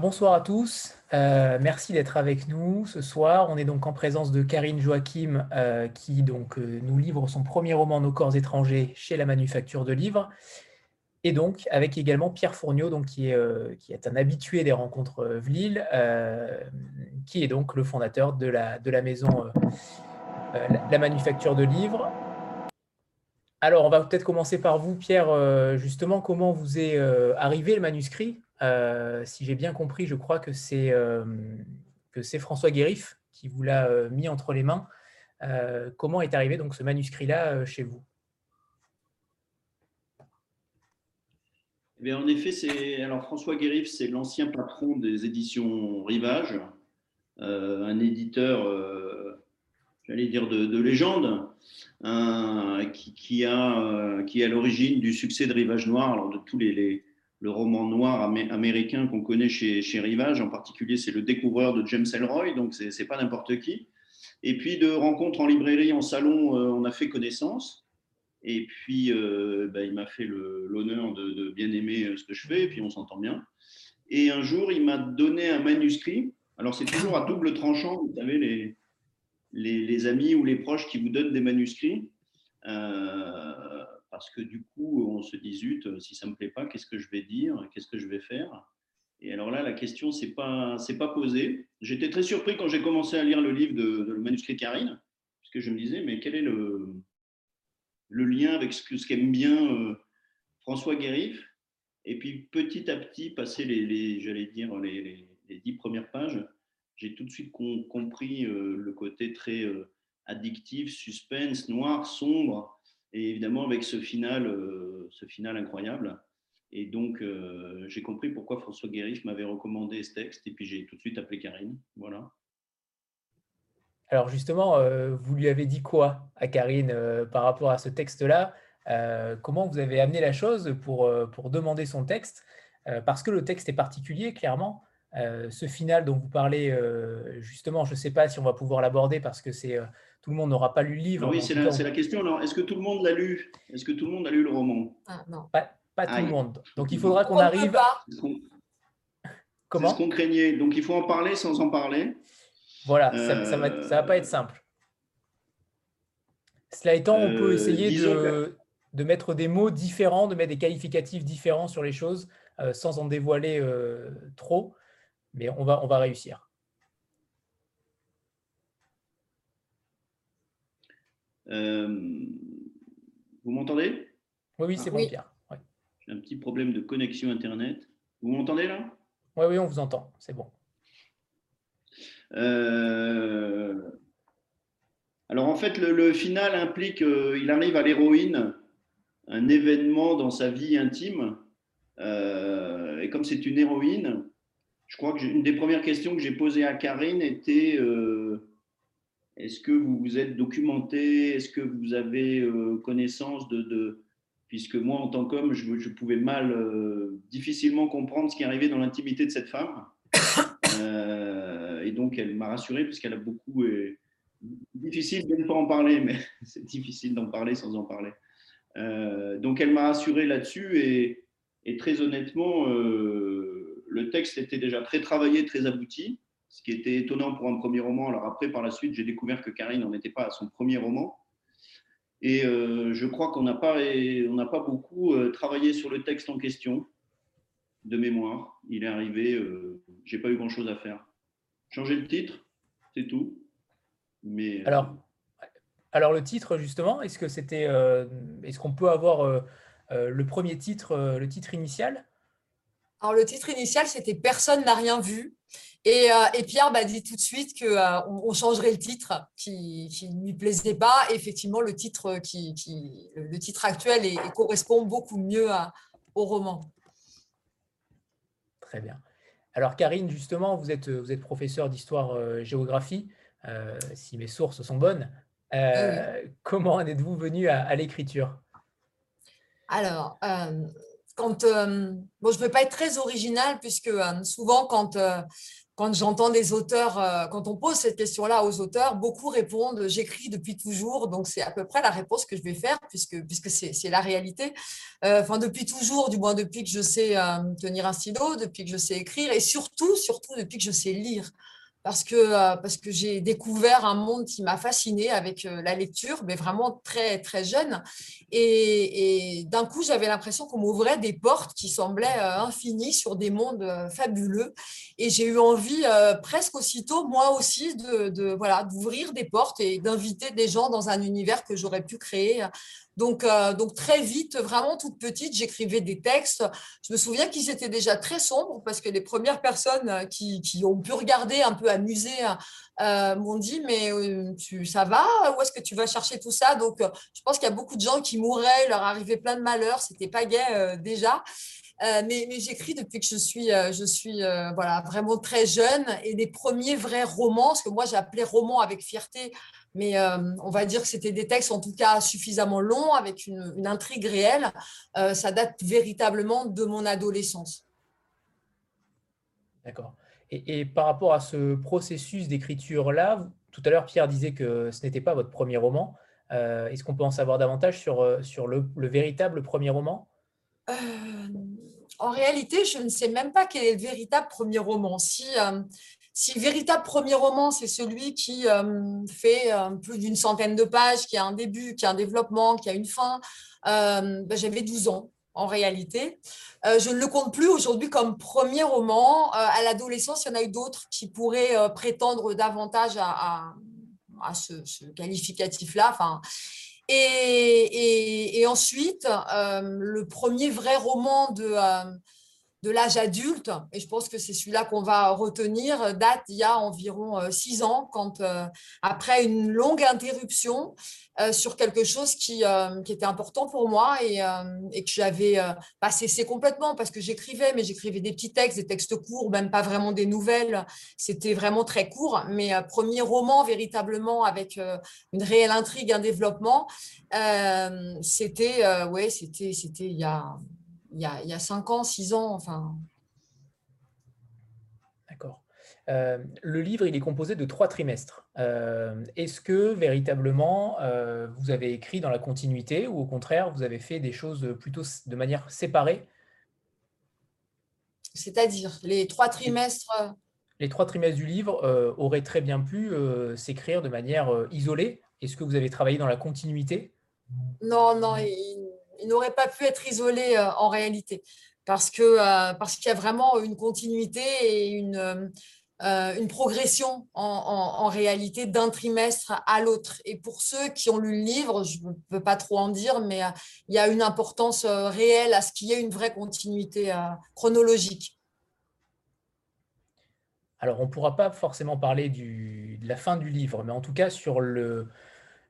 Bonsoir à tous, euh, merci d'être avec nous ce soir. On est donc en présence de Karine Joachim euh, qui donc euh, nous livre son premier roman Nos corps étrangers chez la Manufacture de Livres. Et donc avec également Pierre Fourniot donc, qui, est, un habitué des rencontres Vlil, qui est donc le fondateur de la, maison La Manufacture de Livres. Alors on va peut-être commencer par vous Pierre, justement comment vous est arrivé le manuscrit? Si j'ai bien compris, je crois que c'est euh, François Guérif qui vous l'a euh, mis entre les mains. comment est arrivé donc ce manuscrit-là chez vous? Eh En effet, c'est alors François Guérif, c'est l'ancien patron des éditions Rivage, un éditeur, j'allais dire de, légende, qui, qui, a, qui est à l'origine du succès de Rivage Noir, alors de tous les le roman noir américain qu'on connaît chez, chez, Rivage. En particulier, c'est Le Découvreur de James Elroy, donc c'est pas n'importe qui. Et puis, de rencontres en librairie, en salon, euh, on a fait connaissance. Et puis, euh, bah, il m'a fait l'honneur de, bien aimer euh, ce que je fais, et puis on s'entend bien. Et un jour, il m'a donné un manuscrit. Alors, c'est toujours à double tranchant, vous savez, les, les, amis ou les proches qui vous donnent des manuscrits parce que du coup, on se dit, zut, si ça ne me plaît pas, qu'est-ce que je vais dire Qu'est-ce que je vais faire? Et alors là, la question s'est pas, pas posée. J'étais très surpris quand j'ai commencé à lire le livre de, le manuscrit Karine, puisque je me disais, mais quel est le, le lien avec ce qu'aime ce qu'aime bien euh, François Guérif? Et puis petit à petit, passé les, j'allais dire, les, les, dix premières pages, j'ai tout de suite compris euh, le côté très euh, addictif, suspense, noir, sombre et évidemment avec ce final, euh, ce final incroyable. Et donc, euh, j'ai compris pourquoi François Guérif m'avait recommandé ce texte, et puis j'ai tout de suite appelé Karine. Voilà. Alors justement, euh, vous lui avez dit quoi à Karine par rapport à ce texte-là? Comment vous avez amené la chose pour, pour demander son texte? Parce que le texte est particulier, clairement. Ce final dont vous parlez, justement, je ne sais pas si on va pouvoir l'aborder parce que c'est tout le monde n'aura pas lu le livre. oui, c'est la, question. Est-ce que tout le monde l'a lu? Est-ce que tout le monde a lu le roman? Ah, Non. Pas, tout le monde. Donc il faudra qu'on arrive. Comment? C'est ce qu'on craignait. Donc il faut en parler sans en parler. Voilà, ça ne va, va, pas être simple. Cela étant, on peut euh, essayer de, de, mettre des mots différents, de mettre des qualificatifs différents sur les choses euh, sans en dévoiler euh, trop. Mais on va, on va réussir. Euh, vous m'entendez? Oui, oui, c'est bon, Pierre. J'ai un petit problème de connexion Internet. Vous m'entendez là? Oui, oui, on vous entend. C'est bon. Euh, alors, en fait, le, final implique qu'il arrive à l'héroïne un événement dans sa vie intime. Euh, et comme c'est une héroïne, je crois que une des premières questions que j'ai posées à Karine était est-ce que vous vous êtes documenté Est-ce que vous avez euh, connaissance de, Puisque moi, en tant qu'homme, je, pouvais mal, euh, difficilement comprendre ce qui arrivait dans l'intimité de cette femme. Euh, et donc, elle m'a rassuré, puisqu'elle a beaucoup. difficile de ne pas en parler, mais c'est difficile d'en parler sans en parler. donc, elle m'a rassuré là-dessus. Et, très honnêtement, le texte était déjà très travaillé, très abouti ce qui était étonnant pour un premier roman. Alors après, par la suite, j'ai découvert que Karine n'en était pas à son premier roman. Et euh, je crois qu'on n'a pas, beaucoup euh, travaillé sur le texte en question, de mémoire. Il est arrivé, euh, j'ai pas eu grand-chose à faire. Changer le titre, c'est tout. Mais, alors, alors le titre, justement, est-ce est-ce qu'on peut avoir le premier titre, le titre initial? Alors, le titre initial, c'était Personne n'a rien vu. Et, euh, Pierre m'a dit tout de suite qu'on euh, on changerait le titre qui, ne lui plaisait pas. effectivement, le titre, qui, le titre actuel correspond beaucoup mieux au roman. Très bien. Alors, Karine, justement, vous êtes, vous êtes professeur d'histoire-géographie, euh, si mes sources sont bonnes. Comment en êtes-vous venu à, à l'écriture? Alors, quand, euh, je ne vais pas être très originale puisque euh, souvent quand, euh, quand j'entends des auteurs, quand on pose cette question-là aux auteurs, beaucoup répondent j'écris depuis toujours. Donc, c'est à peu près la réponse que je vais faire puisque, c'est la réalité. Enfin, depuis toujours, du moins depuis que je sais tenir un stylo, depuis que je sais écrire et surtout, surtout depuis que je sais lire parce que, euh, parce que j'ai découvert un monde qui m'a fascinée avec euh, la lecture, mais vraiment très, très jeune. Et, d'un coup, j'avais l'impression qu'on m'ouvrait des portes qui semblaient euh, infinies sur des mondes fabuleux. Et j'ai eu envie, presque aussitôt, moi aussi, de, de voilà, d'ouvrir des portes et d'inviter des gens dans un univers que j'aurais pu créer donc, euh, donc très vite, vraiment toute petite, j'écrivais des textes. Je me souviens qu'ils étaient déjà très sombres parce que les premières personnes euh, qui, ont pu regarder un peu amusées euh, m'ont dit mais tu, ça va? Où est-ce que tu vas chercher tout ça? Donc, je pense qu'il y a beaucoup de gens qui mouraient, leur arrivait plein de malheurs, c'était pas gai déjà. mais, j'écris depuis que je suis, je suis voilà, vraiment très jeune. Et les premiers vrais romans, ce que moi j'appelais romans avec fierté, mais euh, on va dire que c'était des textes en tout cas suffisamment longs, avec une, intrigue réelle. Euh, ça date véritablement de mon adolescence. D'accord. Et, par rapport à ce processus d'écriture-là, tout à l'heure, Pierre disait que ce n'était pas votre premier roman. Euh, est-ce qu'on peut en savoir davantage sur, sur le, véritable premier roman? En réalité, je ne sais même pas quel est le véritable premier roman. Si, si le véritable premier roman, c'est celui qui euh, fait euh, plus d'une centaine de pages, qui a un début, qui a un développement, qui a une fin, euh, ben, j'avais 12 ans en réalité. je ne le compte plus aujourd'hui comme premier roman. à l'adolescence, il y en a eu d'autres qui pourraient prétendre davantage à, ce, qualificatif-là. Enfin, et, ensuite, le premier vrai roman de de l'âge adulte, et je pense que c'est celui-là qu'on va retenir, date il y a environ euh, six ans, quand euh, après une longue interruption euh, sur quelque chose qui, qui, était important pour moi et, et que j'avais pas cessé complètement parce que j'écrivais, mais j'écrivais des petits textes, des textes courts, même pas vraiment des nouvelles, c'était vraiment très court, mais premier roman véritablement avec une réelle intrigue, un développement, c'était ouais, c'était c'était il y a il y, a, il y a cinq ans, six ans, enfin. D'accord. Euh, le livre, il est composé de trois trimestres. Euh, est-ce que véritablement euh, vous avez écrit dans la continuité ou au contraire vous avez fait des choses plutôt de manière séparée? C'est-à-dire les trois trimestres Les trois trimestres du livre auraient très bien pu s'écrire de manière isolée? Est-ce que vous avez travaillé dans la continuité? Non, non, il n'aurait pas pu être isolé euh, en réalité parce que euh, parce qu'il y a vraiment une continuité et une euh, une progression en, réalité d'un trimestre à l'autre. Et pour ceux qui ont lu le livre, je ne peux pas trop en dire, mais il y a une importance réelle à ce qu'il y ait une vraie continuité chronologique. Alors, on ne pourra pas forcément parler du, de la fin du livre, mais en tout cas, sur le,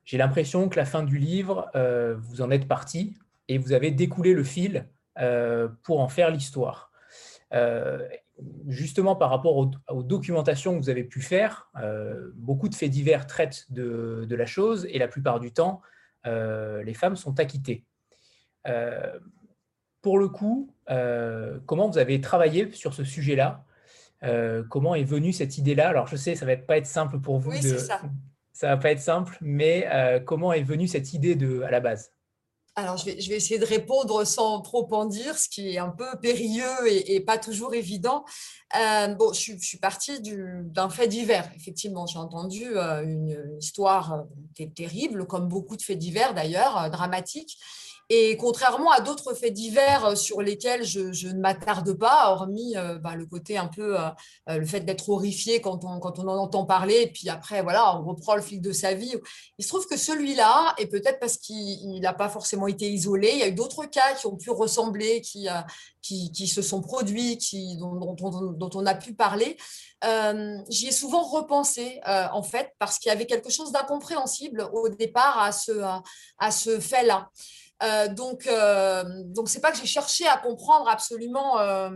j'ai l'impression que la fin du livre, vous en êtes parti et vous avez découlé le fil euh, pour en faire l'histoire. Euh, justement, par rapport aux, documentations que vous avez pu faire, euh, beaucoup de faits divers traitent de, la chose et la plupart du temps, les femmes sont acquittées. pour le coup, comment vous avez travaillé sur ce sujet-là? Comment est venue cette idée-là? Alors, je sais, ça ne va pas être simple pour vous. Oui, c'est ça. Ça va pas être simple, mais comment est venue cette idée de, à la base? Alors, je vais, essayer de répondre sans trop en dire, ce qui est un peu périlleux et, pas toujours évident. Euh, bon, je, suis partie d'un fait divers. Effectivement, j'ai entendu euh, une, histoire euh, terrible, comme beaucoup de faits divers d'ailleurs, dramatiques. Et contrairement à d'autres faits divers euh, sur lesquels je, ne m'attarde pas, hormis euh, bah, le côté un peu, euh, le fait d'être horrifié quand on, quand on en entend parler, et puis après, voilà, on reprend le fil de sa vie. Il se trouve que celui-là, et peut-être parce qu'il n'a pas forcément été isolé, il y a eu d'autres cas qui ont pu ressembler, qui, qui, se sont produits, qui, dont, dont, on a pu parler. J'y ai souvent repensé, en fait, parce qu'il y avait quelque chose d'incompréhensible au départ à ce, à ce fait-là. Euh, donc, euh, donc c'est pas que j'ai cherché à comprendre absolument euh,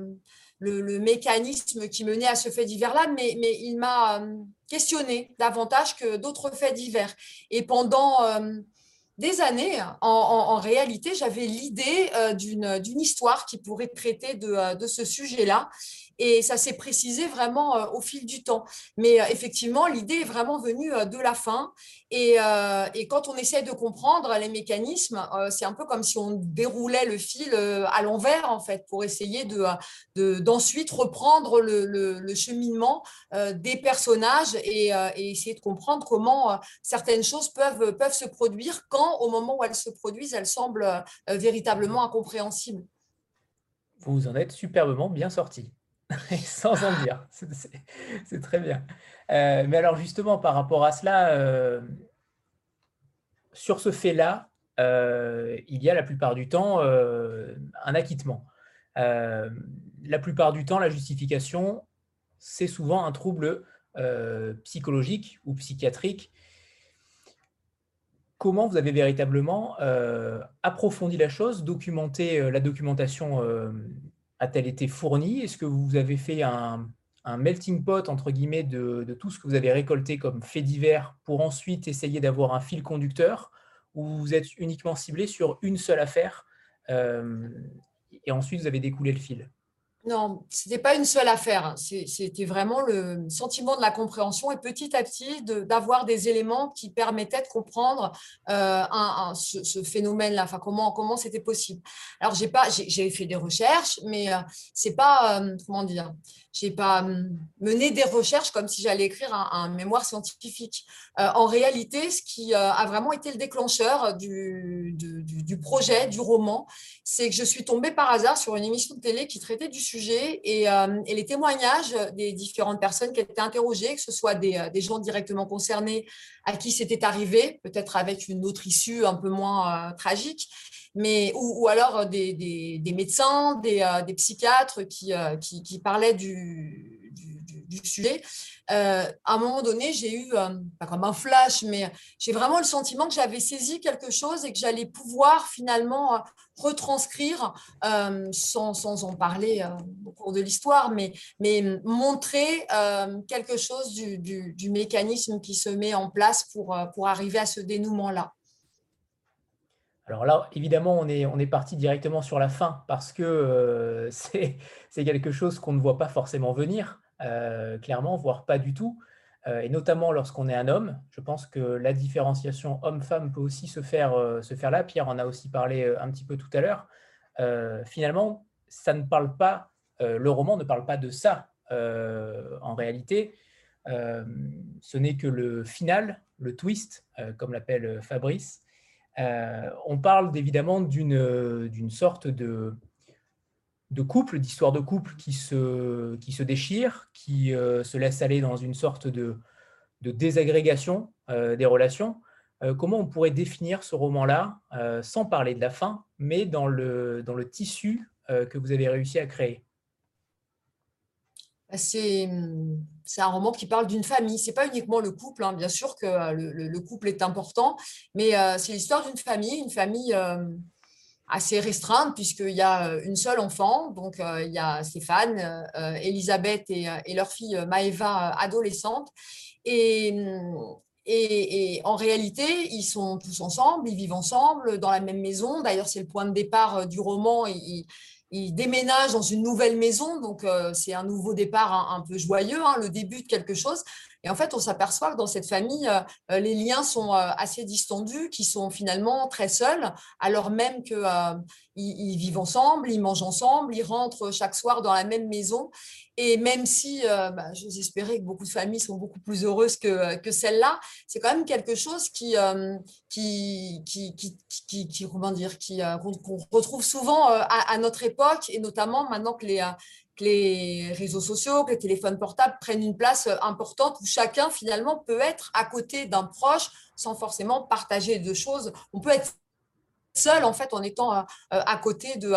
le, mécanisme qui menait à ce fait divers-là, mais, mais il m'a questionné davantage que d'autres faits divers. Et pendant des années, en, réalité, j'avais l'idée d'une histoire qui pourrait traiter de, de ce sujet-là. Et ça s'est précisé vraiment au fil du temps. Mais effectivement, l'idée est vraiment venue de la fin. Et, quand on essaie de comprendre les mécanismes, c'est un peu comme si on déroulait le fil à l'envers, en fait, pour essayer de, d'ensuite reprendre le, cheminement des personnages et, et, essayer de comprendre comment certaines choses peuvent, peuvent se produire quand, au moment où elles se produisent, elles semblent véritablement incompréhensibles. Vous en êtes superbement bien sorti, sans en dire. C'est très bien. Euh, mais alors justement, par rapport à cela, euh, sur ce fait-là, euh, il y a la plupart du temps un acquittement. la plupart du temps, la justification, c'est souvent un trouble psychologique ou psychiatrique comment vous avez véritablement approfondi la chose, documenté, la documentation a-t-elle été fournie? Est-ce que vous avez fait un, melting pot, entre guillemets, de, tout ce que vous avez récolté comme fait divers pour ensuite essayer d'avoir un fil conducteur? Ou vous êtes uniquement ciblé sur une seule affaire et ensuite vous avez découlé le fil? Non, ce n'était pas une seule affaire. Hein. C'était vraiment le sentiment de la compréhension et petit à petit d'avoir des éléments qui permettaient de comprendre euh, ce, phénomène-là, enfin, comment comment c'était possible. Alors, j'ai fait des recherches, mais euh, c'est pas, euh, comment dire, j'ai pas mené des recherches comme si j'allais écrire un, mémoire scientifique. en réalité, ce qui a vraiment été le déclencheur du, projet, du roman, c'est que je suis tombée par hasard sur une émission de télé qui traitait du sujet euh, et, les témoignages des différentes personnes qui étaient interrogées, que ce soit des, euh, gens directement concernés à qui c'était arrivé, peut-être avec une autre issue un peu moins euh, tragique, mais, ou, alors des, médecins, des, psychiatres qui, qui, parlaient du, du sujet. Euh, à un moment donné, j'ai eu, euh, pas comme un flash, mais j'ai vraiment le sentiment que j'avais saisi quelque chose et que j'allais pouvoir finalement euh, retranscrire, sans, sans, en parler au cours de l'histoire, mais, mais montrer quelque chose du, du, mécanisme qui se met en place pour, pour arriver à ce dénouement-là. Alors là, évidemment, on est, on est parti directement sur la fin parce que c'est quelque chose qu'on ne voit pas forcément venir. Euh, clairement, voire pas du tout. Euh, et notamment lorsqu'on est un homme, je pense que la différenciation homme-femme peut aussi se faire, euh, se faire là. Pierre en a aussi parlé un petit peu tout à l'heure. finalement, ça ne parle pas, le roman ne parle pas de ça en réalité. ce n'est que le final, le twist, comme l'appelle Fabrice. On parle évidemment d'une sorte de, de couple, d'histoires de couple qui se, qui se déchirent, qui euh, se laissent aller dans une sorte de, de désagrégation euh, des relations. Euh, comment on pourrait définir ce roman-là, sans parler de la fin, mais dans le, dans le tissu que vous avez réussi à créer? C'est un roman qui parle d'une famille. C'est pas uniquement le couple, hein. bien sûr que le, le, couple est important, mais c'est l'histoire d'une famille, une famille assez restreinte puisqu'il y a euh, une seule enfant, donc euh, il y a Stéphane, euh, Elisabeth et, leur fille Maëva adolescente. Et, et, en réalité, ils sont tous ensemble, ils vivent ensemble dans la même maison. D'ailleurs, c'est le point de départ du roman. Déménagent dans une nouvelle maison, donc c'est un nouveau départ un, peu joyeux, hein, le début de quelque chose. Et en fait, on s'aperçoit que dans cette famille, euh, euh, les liens sont euh, assez distendus, qui sont finalement très seuls, alors même qu'ils ils vivent ensemble, ils mangent ensemble, ils rentrent chaque soir dans la même maison. Et même si bah, j'ose espérer que beaucoup de familles sont beaucoup plus heureuses que, que celle-là, c'est quand même quelque chose qui, qui, qui, qui, qui, comment dire, qu'on, retrouve souvent à, à, notre époque, et notamment maintenant que les, les réseaux sociaux, que les téléphones portables prennent une place euh, importante où chacun finalement peut être à côté d'un proche sans forcément partager de choses. On peut être seul en fait en étant euh, euh, à côté de,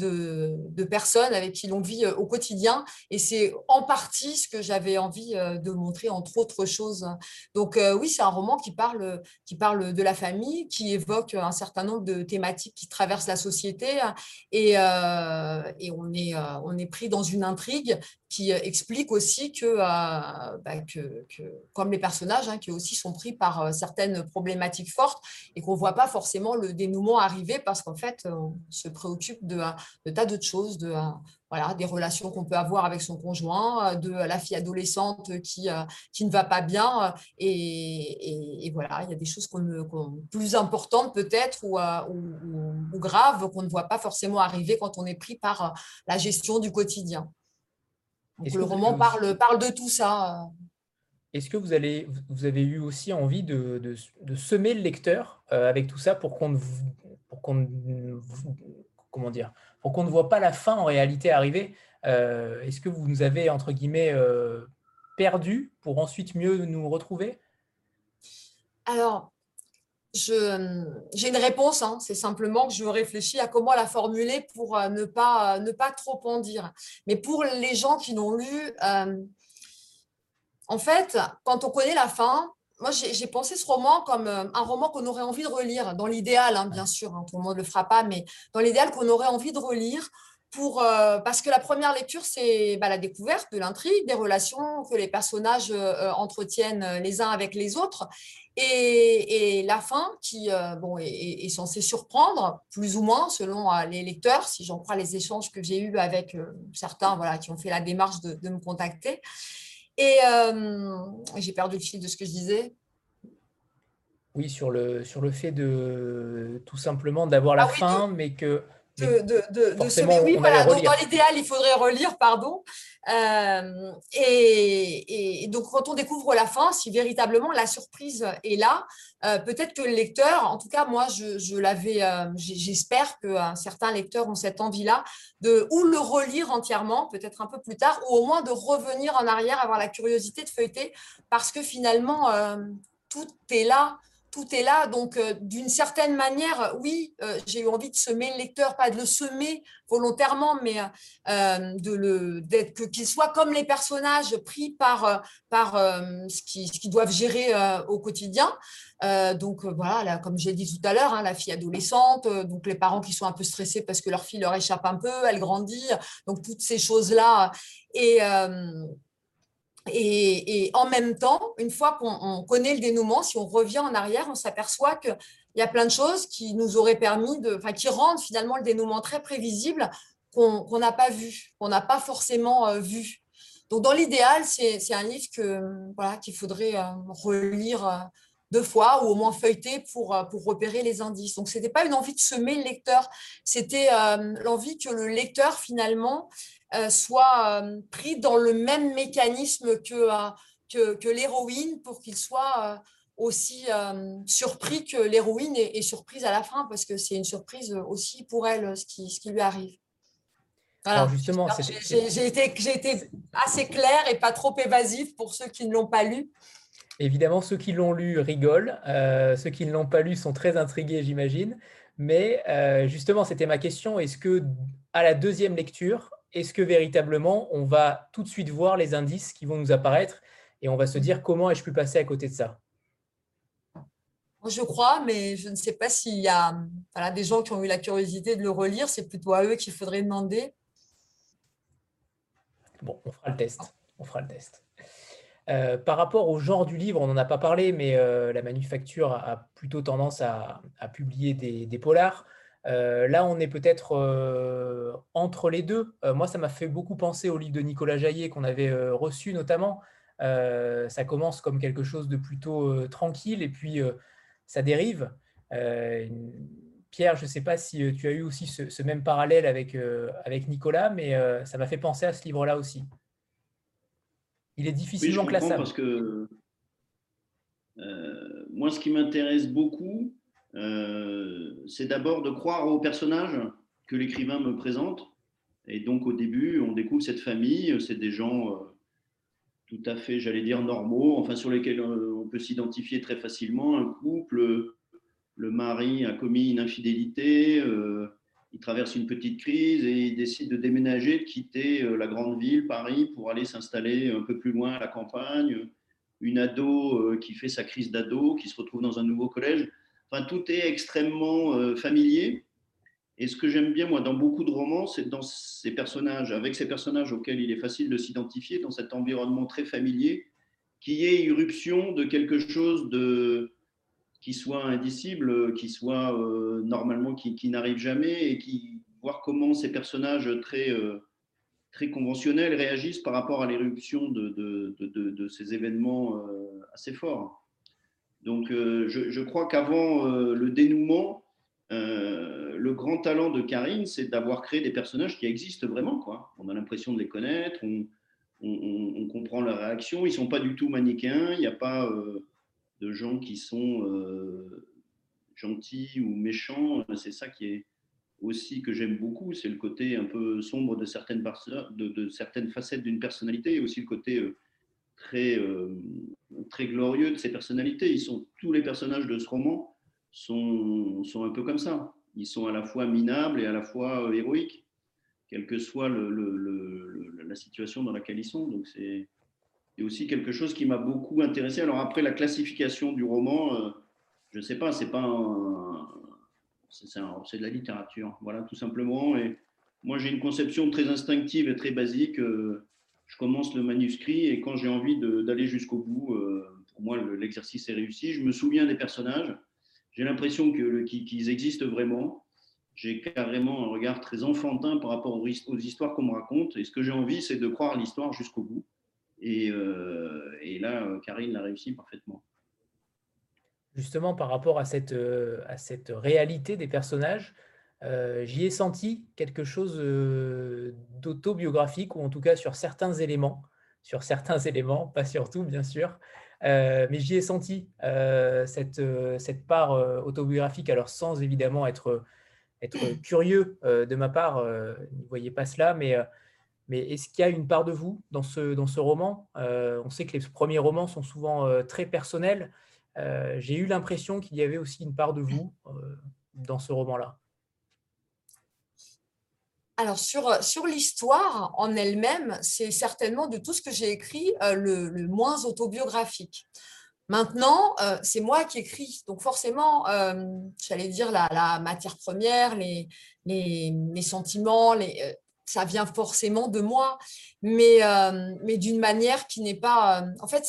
de, personnes avec qui l'on vit au quotidien. Et c'est en partie ce que j'avais envie de montrer entre autres choses. Donc oui c'est un roman qui parle qui parle de la famille qui évoque un certain nombre de thématiques qui traversent la société. Et, et on est on est pris dans une intrigue qui explique aussi que, bah, que, comme les personnages, hein, qui aussi sont pris par certaines problématiques fortes et qu'on ne voit pas forcément le dénouement arriver parce qu'en fait, on se préoccupe de, de tas d'autres choses, de, voilà, des relations qu'on peut avoir avec son conjoint, de la fille adolescente qui, qui ne va pas bien. Et, voilà, il y a des choses qu'on, plus importantes peut-être ou, ou, graves qu'on ne voit pas forcément arriver quand on est pris par la gestion du quotidien. Donc, le roman parle, parle de tout ça. Est-ce que vous, allez, vous avez eu aussi envie de, de, semer le lecteur avec tout ça pour qu'on pour qu'on comment dire pour qu'on ne voit pas la fin en réalité arriver. Euh, est-ce que vous nous avez, entre guillemets, euh, perdu pour ensuite mieux nous retrouver? Alors, j'ai une réponse, hein. c'est simplement que je réfléchis à comment la formuler pour euh, ne pas, ne pas trop en dire. Mais pour les gens qui l'ont lu, en fait, quand on connaît la fin, moi, j'ai pensé ce roman comme euh, un roman qu'on aurait envie de relire, dans l'idéal, hein, bien sûr, hein, tout le monde ne le fera pas, mais dans l'idéal qu'on aurait envie de relire. Pour, euh, parce que la première lecture, c'est bah, la découverte de l'intrigue, des relations que les personnages euh, entretiennent les uns avec les autres, et, la fin qui bon, est, censée surprendre, plus ou moins, selon les lecteurs, si j'en crois les échanges que j'ai eus avec certains voilà, qui ont fait la démarche de me contacter. Et euh, j'ai perdu le fil de ce que je disais. Oui, sur le, sur le fait de tout simplement d'avoir la ah fin, mais que de, de. Oui, voilà. Donc, dans l'idéal, il faudrait relire, pardon. Euh, et, donc, quand on découvre la fin, si véritablement la surprise est là, euh, peut-être que le lecteur, en tout cas, moi, je, l'avais, euh, j'espère que certains lecteurs ont cette envie-là de ou le relire entièrement, peut-être un peu plus tard, ou au moins de revenir en arrière, avoir la curiosité de feuilleter, parce que finalement, tout est là tout est là. Donc, euh, d'une certaine manière, oui, euh, j'ai eu envie de semer le lecteur, pas de le semer volontairement, mais euh, que, qu'il soit comme les personnages pris par, par ce, qu'ils, doivent gérer au quotidien. donc, voilà, comme j'ai dit tout à l'heure, hein, la fille adolescente, donc les parents qui sont un peu stressés parce que leur fille leur échappe un peu, elle grandit, donc toutes ces choses-là. Et et, en même temps, une fois qu'on connaît le dénouement, si on revient en arrière, on s'aperçoit qu'il y a plein de choses qui nous auraient permis de, enfin, qui rendent finalement le dénouement très prévisible qu'on n'a pas vu, qu'on n'a pas forcément euh, vu. Donc, dans l'idéal, c'est un livre qu'il faudrait euh, relire euh, deux fois ou au moins feuilleter pour, repérer les indices. Donc, ce n'était pas une envie de semer le lecteur, c'était l'envie que le lecteur, finalement, soit euh, pris dans le même mécanisme que, euh, que, que l'héroïne pour qu'il soit aussi surpris que l'héroïne est, surprise à la fin, parce que c'est une surprise aussi pour elle, ce qui, ce qui lui arrive. Voilà. justement, j'ai été, été, assez clair et pas trop évasif pour ceux qui ne l'ont pas lu. Évidemment, ceux qui l'ont lu rigolent, ceux qui ne l'ont pas lu sont très intrigués, j'imagine. Mais justement, c'était ma question. Est-ce que à la deuxième lecture, est-ce que véritablement on va tout de suite voir les indices qui vont nous apparaître et on va se dire comment ai-je pu passer à côté de ça? Je crois, mais je ne sais pas s'il y a des gens qui ont eu la curiosité de le relire. C'est plutôt à eux qu'il faudrait demander. Bon, on fera le test. On fera le test. Euh, par rapport au genre du livre, on n'en a pas parlé, mais euh, la manufacture a, plutôt tendance à, publier des polars. Euh, là, on est peut-être euh, entre les deux. Euh, moi, ça m'a fait beaucoup penser au livre de Nicolas Jaillet qu'on avait reçu notamment. ça commence comme quelque chose de plutôt tranquille et puis ça dérive. Pierre, je ne sais pas si tu as eu aussi ce, même parallèle avec, avec Nicolas, mais ça m'a fait penser à ce livre-là aussi. Il est difficilement oui, classable. Parce que moi, ce qui m'intéresse beaucoup, euh, c'est d'abord de croire aux personnages que l'écrivain me présente. Et donc au début, on découvre cette famille, c'est des gens euh, tout à fait, j'allais dire, normaux, enfin sur lesquels euh, on peut s'identifier très facilement. Un couple, le mari a commis une infidélité, il traverse une petite crise et il décide de déménager, de quitter la grande ville, Paris, pour aller s'installer un peu plus loin à la campagne. Une ado qui fait sa crise d'ado, qui se retrouve dans un nouveau collège. Enfin, tout est extrêmement euh, familier. Et ce que j'aime bien, moi, dans beaucoup de romans, c'est dans ces personnages, avec ces personnages auxquels il est facile de s'identifier, dans cet environnement très familier, qu'il y ait irruption de quelque chose de, qui soit indicible, qui soit euh, normalement, qui, qui n'arrive jamais, et qui voir comment ces personnages très, euh, conventionnels réagissent par rapport à l'éruption de, de, ces événements assez forts. Donc, je, je, crois qu'avant le dénouement, le grand talent de Karine, c'est d'avoir créé des personnages qui existent vraiment. On a l'impression de les connaître, on, comprend leurs réactions. Ils ne sont pas du tout manichéens. Il n'y a pas euh, de gens qui sont euh, gentils ou méchants. C'est ça qui est aussi que j'aime beaucoup. C'est le côté un peu sombre de certaines facettes d'une personnalité et aussi le côté euh, très, glorieux de ces personnalités. Ils sont, tous les personnages de ce roman sont, sont un peu comme ça. Ils sont à la fois minables et à la fois héroïques quelle que soit la situation dans laquelle ils sont. Donc c'est aussi quelque chose qui m'a beaucoup intéressé. Alors après la classification du roman, euh, je ne sais pas, c'est pas c'est de la littérature, voilà tout simplement. Et moi j'ai une conception très instinctive et très basique. Euh, je commence le manuscrit et quand j'ai envie d'aller jusqu'au bout, euh, pour moi l'exercice est réussi. Je me souviens des personnages. J'ai l'impression qu'ils existent vraiment j'ai carrément un regard très enfantin par rapport aux, histoires qu'on me raconte. Et ce que j'ai envie, c'est de croire l'histoire jusqu'au bout. Et, euh, là, euh, Karine l'a réussi parfaitement. Justement, par rapport à cette réalité des personnages, j'y ai senti quelque chose d'autobiographique, ou en tout cas sur certains éléments, sur certains éléments, pas sur tout, bien sûr, mais j'y ai senti cette, cette part autobiographique, alors sans évidemment être être curieux euh, de ma part, euh, ne voyez pas cela, mais, euh, mais est-ce qu'il y a une part de vous dans ce, dans ce roman? On sait que les premiers romans sont souvent très personnels. J'ai eu l'impression qu'il y avait aussi une part de vous dans ce roman-là. Alors, sur, sur l'histoire en elle-même, c'est certainement de tout ce que j'ai écrit le, le, moins autobiographique. Maintenant, euh, c'est moi qui écris. Donc forcément, euh, j'allais dire la, matière première, les, les, sentiments, les, euh, ça vient forcément de moi, mais, euh, mais d'une manière qui n'est pas... Euh, en fait,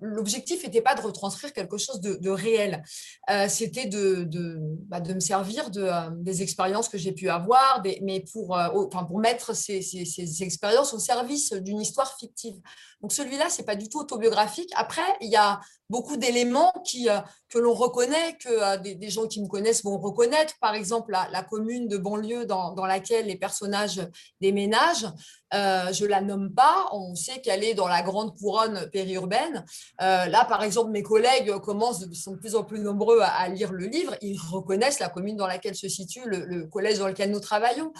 l'objectif n'était pas de retranscrire quelque chose de, réel, euh, c'était de, de, bah, de, me servir de, des expériences que j'ai pu avoir, mais pour, enfin, pour mettre ces, ces, ces, expériences au service d'une histoire fictive. Donc celui-là, c'est pas du tout autobiographique. Après, il y a beaucoup d'éléments qui, que l'on reconnaît, que des, gens qui me connaissent vont reconnaître. Par exemple, la, commune de banlieue dans laquelle les personnages déménagent. Euh, je la nomme pas, on sait qu'elle est dans la grande couronne périurbaine. Euh, là, par exemple, mes collègues commencent, sont de plus en plus nombreux à, lire le livre, ils reconnaissent la commune dans laquelle se situe le, collège dans lequel nous travaillons.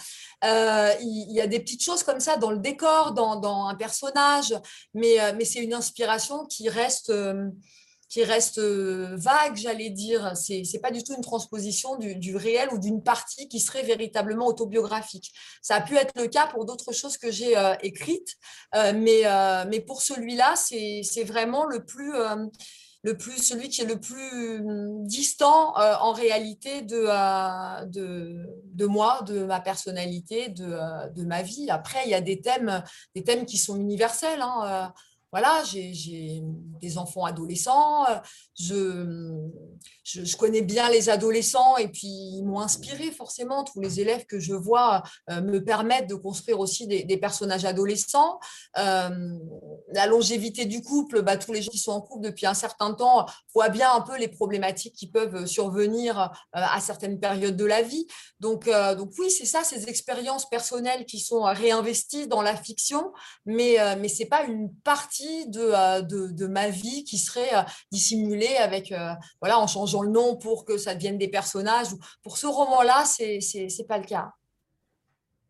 Euh, il, y a des petites choses comme ça dans le décor, dans, un personnage, mais, mais c'est une inspiration qui reste qui reste euh, vague, j'allais dire. Ce n'est pas du tout une transposition du, réel ou d'une partie qui serait véritablement autobiographique. Ça a pu être le cas pour d'autres choses que j'ai euh, écrites, euh, mais, mais pour celui-là, c'est vraiment le plus le plus, celui qui est le plus distant en réalité de, de, de, moi, de ma personnalité, de, de, ma vie. Après, il y a des thèmes, des thèmes qui sont universels. Hein, voilà, j'ai des enfants adolescents, je, je, connais bien les adolescents et puis ils m'ont inspiré forcément. Tous les élèves que je vois euh, me permettent de construire aussi des, personnages adolescents. Euh, la longévité du couple, bah, tous les gens qui sont en couple depuis un certain temps voient bien un peu les problématiques qui peuvent survenir euh, à certaines périodes de la vie. Donc, donc oui, c'est ça, ces expériences personnelles qui sont réinvesties dans la fiction, mais, mais ce n'est pas une partie euh, de, de, ma vie qui serait dissimulée avec, voilà, en changeant le nom pour que ça devienne des personnages. Pour ce roman-là, c'est n'est pas le cas.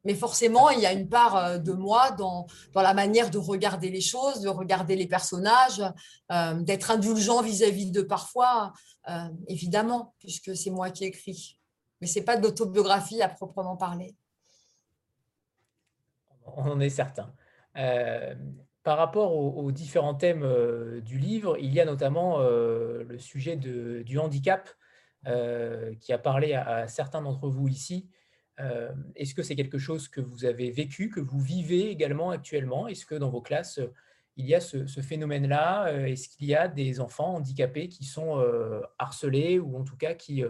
Mais forcément, il y a une part de moi dans, la manière de regarder les choses, de regarder les personnages, d'être indulgent vis-à-vis de parfois, évidemment, puisque c'est moi qui écris. Mais ce n'est pas de l'autobiographie à proprement parler. On en est certain par rapport aux, différents thèmes euh, du livre, il y a notamment euh, le sujet du handicap euh, qui a parlé à, certains d'entre vous ici. Est-ce que c'est quelque chose que vous avez vécu, que vous vivez également actuellement? Est-ce que dans vos classes, il y a ce, phénomène-là? Est-ce qu'il y a des enfants handicapés qui sont harcelés ou en tout cas qui,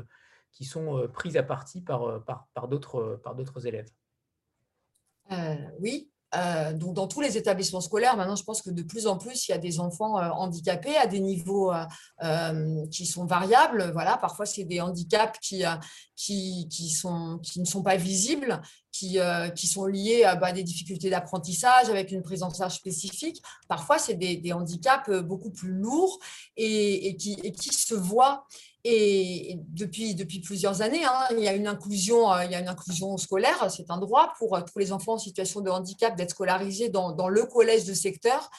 sont pris à partie par, par, par d'autres élèves? Oui, euh, donc, dans tous les établissements scolaires, maintenant, je pense que de plus en plus, il y a des enfants euh, handicapés à des niveaux euh, qui sont variables. Voilà, parfois, c'est des handicaps qui, qui, qui, ne sont pas visibles, qui, qui sont liés à bah, des difficultés d'apprentissage avec une prise en charge spécifique. Parfois, c'est des, handicaps beaucoup plus lourds et, qui, et qui se voient. Et depuis, plusieurs années, hein, il, y a une inclusion, euh, il y a une inclusion scolaire, c'est un droit pour euh, tous les enfants en situation de handicap d'être scolarisés dans, le collège de secteur.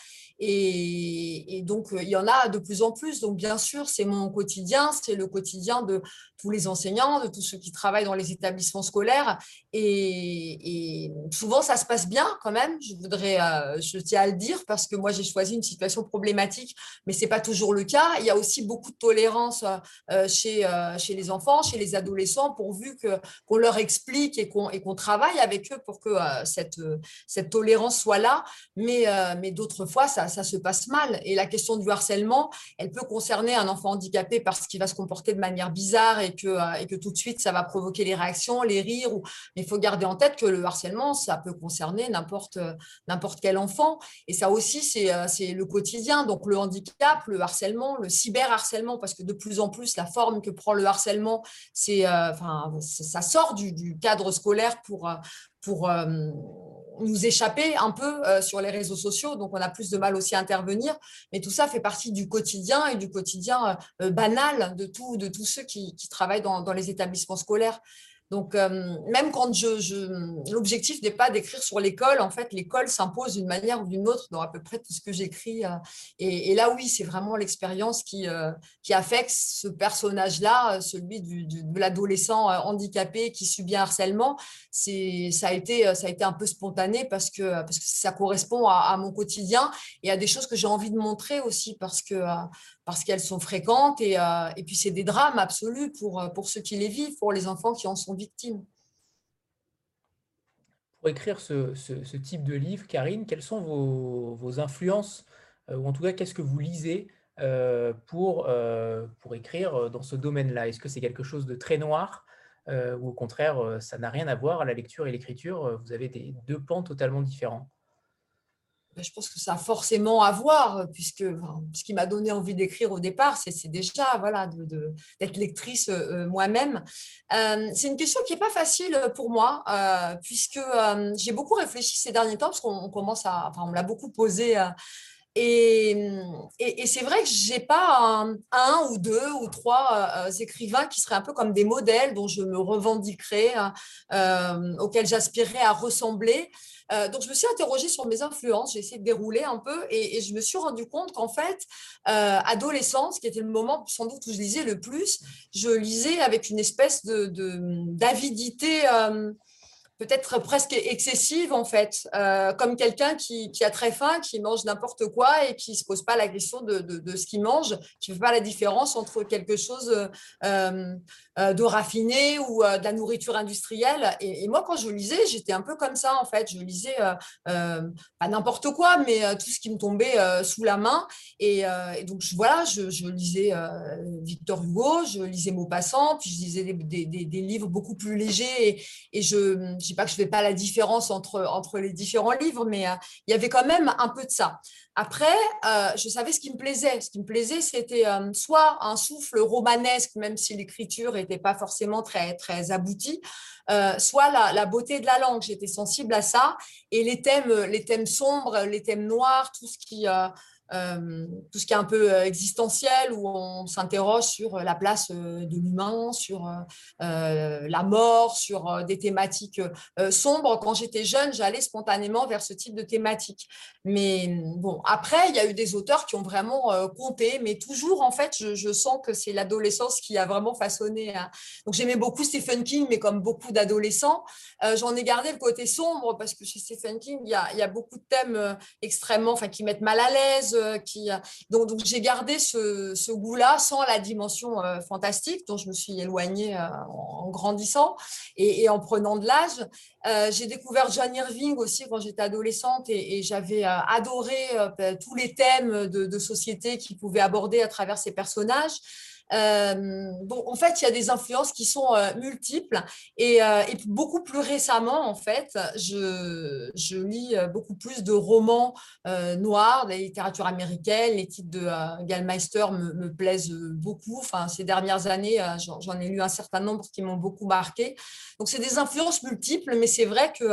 Et, donc, euh, il y en a de plus en plus. Donc, bien sûr, c'est mon quotidien, c'est le quotidien de tous les enseignants, de tous ceux qui travaillent dans les établissements scolaires. Et, souvent, ça se passe bien quand même. Je voudrais, euh, je tiens à le dire, parce que moi, j'ai choisi une situation problématique, mais ce n'est pas toujours le cas. Il y a aussi beaucoup de tolérance euh, chez, chez les enfants, chez les adolescents, pourvu qu'on leur explique et qu'on travaille avec eux pour que cette, cette tolérance soit là. Mais, mais d'autres fois, ça ça, se passe mal. Et la question du harcèlement, elle peut concerner un enfant handicapé parce qu'il va se comporter de manière bizarre et que, euh, et que tout de suite, ça va provoquer les réactions, les rires. Mais il faut garder en tête que le harcèlement, ça peut concerner n'importe n'importe quel enfant. Et ça aussi, euh, c'est le quotidien. Donc le handicap, le harcèlement, le cyberharcèlement, parce que de plus en plus, la forme que prend le harcèlement, c'est, euh, enfin, ça sort du, du, cadre scolaire pour, pour nous échapper un peu euh, sur les réseaux sociaux, donc on a plus de mal aussi à intervenir. Mais tout ça fait partie du quotidien et du quotidien euh, banal de, tout, de tous ceux qui, travaillent dans, les établissements scolaires. Donc, euh, même quand je, l'objectif n'est pas d'écrire sur l'école, en fait, l'école s'impose d'une manière ou d'une autre dans à peu près tout ce que j'écris. Euh, et, là, oui, c'est vraiment l'expérience qui, euh, qui affecte ce personnage-là, celui de l'adolescent handicapé qui subit un harcèlement. C'est, ça a été, ça a été un peu spontané parce que, ça correspond à, à mon quotidien et à des choses que j'ai envie de montrer aussi parce que parce qu'elles sont fréquentes et, euh, et puis c'est des drames absolus pour, euh, pour ceux qui les vivent, pour les enfants qui en sont victimes. Pour écrire ce, ce, type de livre, Karine, quelles sont vos, vos influences, euh, ou en tout cas, qu'est-ce que vous lisez pour, pour écrire dans ce domaine-là? Est-ce que c'est quelque chose de très noir ou au contraire, ça n'a rien à voir la lecture et l'écriture Vous avez des deux pans totalement différents? Je pense que ça a forcément à voir, puisque ce qui m'a donné envie d'écrire au départ, c'est déjà voilà, d'être lectrice euh, moi-même. Euh, c'est une question qui n'est pas facile pour moi, euh, puisque j'ai beaucoup réfléchi ces derniers temps, parce qu'on commence à, enfin, on l'a beaucoup posé. Et, c'est vrai que j'ai pas un, ou deux ou trois écrivains qui seraient un peu comme des modèles dont je me revendiquerais, auxquels j'aspirerais à ressembler. Euh, donc, je me suis interrogée sur mes influences, j'ai essayé de dérouler un peu et, je me suis rendu compte qu'en fait, euh, adolescence, qui était le moment sans doute où je lisais le plus, je lisais avec une espèce d'avidité. De, euh, peut-être presque excessive en fait, euh, comme quelqu'un qui, a très faim, qui mange n'importe quoi et qui ne se pose pas la question de, ce qu'il mange, qui ne fait pas la différence entre quelque chose euh, euh, de raffiné ou de la nourriture industrielle. Et, moi, quand je lisais, j'étais un peu comme ça en fait. Je lisais pas n'importe quoi, mais tout ce qui me tombait sous la main. Et, donc voilà, je, lisais Victor Hugo, je lisais Maupassant, puis je lisais des, livres beaucoup plus légers et, je je dis pas que je fais pas la différence entre, entre les différents livres, mais euh, il y avait quand même un peu de ça. Après, euh, je savais ce qui me plaisait. Ce qui me plaisait, c'était euh, soit un souffle romanesque, même si l'écriture n'était pas forcément très, très aboutie, soit la, la, beauté de la langue. J'étais sensible à ça. Et les thèmes, les thèmes sombres, les thèmes noirs, tout ce qui euh, tout ce qui est un peu euh, existentiel, où on s'interroge sur euh, la place de l'humain, sur la mort, sur des thématiques sombres. Quand j'étais jeune, j'allais spontanément vers ce type de thématiques. Mais bon, après, il y a eu des auteurs qui ont vraiment compté, mais toujours, en fait, je, sens que c'est l'adolescence qui a vraiment façonné. Hein. Donc, j'aimais beaucoup Stephen King, mais comme beaucoup d'adolescents, j'en ai gardé le côté sombre parce que chez Stephen King, il y a, il y a beaucoup de thèmes extrêmement, enfin, qui mettent mal à l'aise qui. Donc, j'ai gardé ce, goût-là sans la dimension fantastique dont je me suis éloignée en, grandissant et, en prenant de l'âge. j'ai découvert John Irving aussi quand j'étais adolescente et, j'avais adoré tous les thèmes de, de société qu'il pouvait aborder à travers ses personnages. Euh, en fait, il y a des influences qui sont euh, multiples et, euh, et, beaucoup plus récemment, en fait, je, lis beaucoup plus de romans noirs, de littérature américaine. Les titres de Gallmeister me, plaisent beaucoup. Enfin, ces dernières années, j'en ai lu un certain nombre qui m'ont beaucoup marqué. Donc, c'est des influences multiples, mais c'est vrai que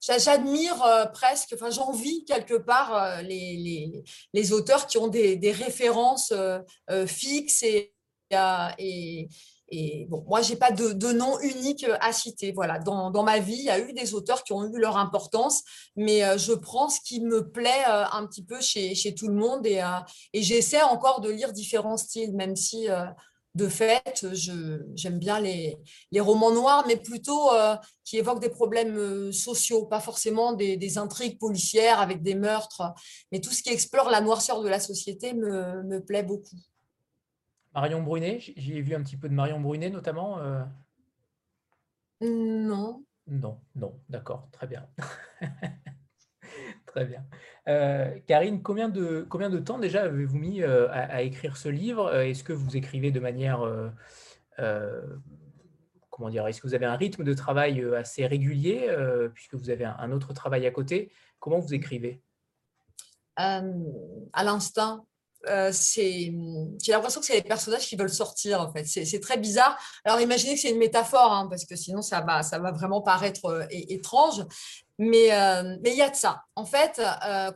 j'admire presque, enfin, j'envie quelque part les, auteurs qui ont des, des références fixes et, et, bon, moi, je n'ai pas de, nom unique à citer. Voilà, dans, ma vie, il y a eu des auteurs qui ont eu leur importance, mais euh, je prends ce qui me plaît euh, un petit peu chez, tout le monde et, euh, et j'essaie encore de lire différents styles, même si de fait, j'aime bien les, romans noirs, mais plutôt qui évoquent des problèmes sociaux, pas forcément des, intrigues policières avec des meurtres, mais tout ce qui explore la noirceur de la société me plaît beaucoup. Marion Brunet, j'y ai vu un petit peu de Marion Brunet notamment. Euh. Non. Non, non, d'accord, très bien. très bien. Euh, Karine, combien de, combien de temps déjà avez-vous mis euh, à, écrire ce livre? Est-ce que vous écrivez de manière... comment dire Est-ce que vous avez un rythme de travail assez régulier puisque vous avez un, autre travail à côté? Comment vous écrivez? À l'instant, euh, j'ai l'impression que c'est les personnages qui veulent sortir en fait. C'est très bizarre. Alors imaginez que c'est une métaphore hein, parce que sinon ça va, ça va vraiment paraître euh, étrange. Mais euh, mais il y a de ça. En fait,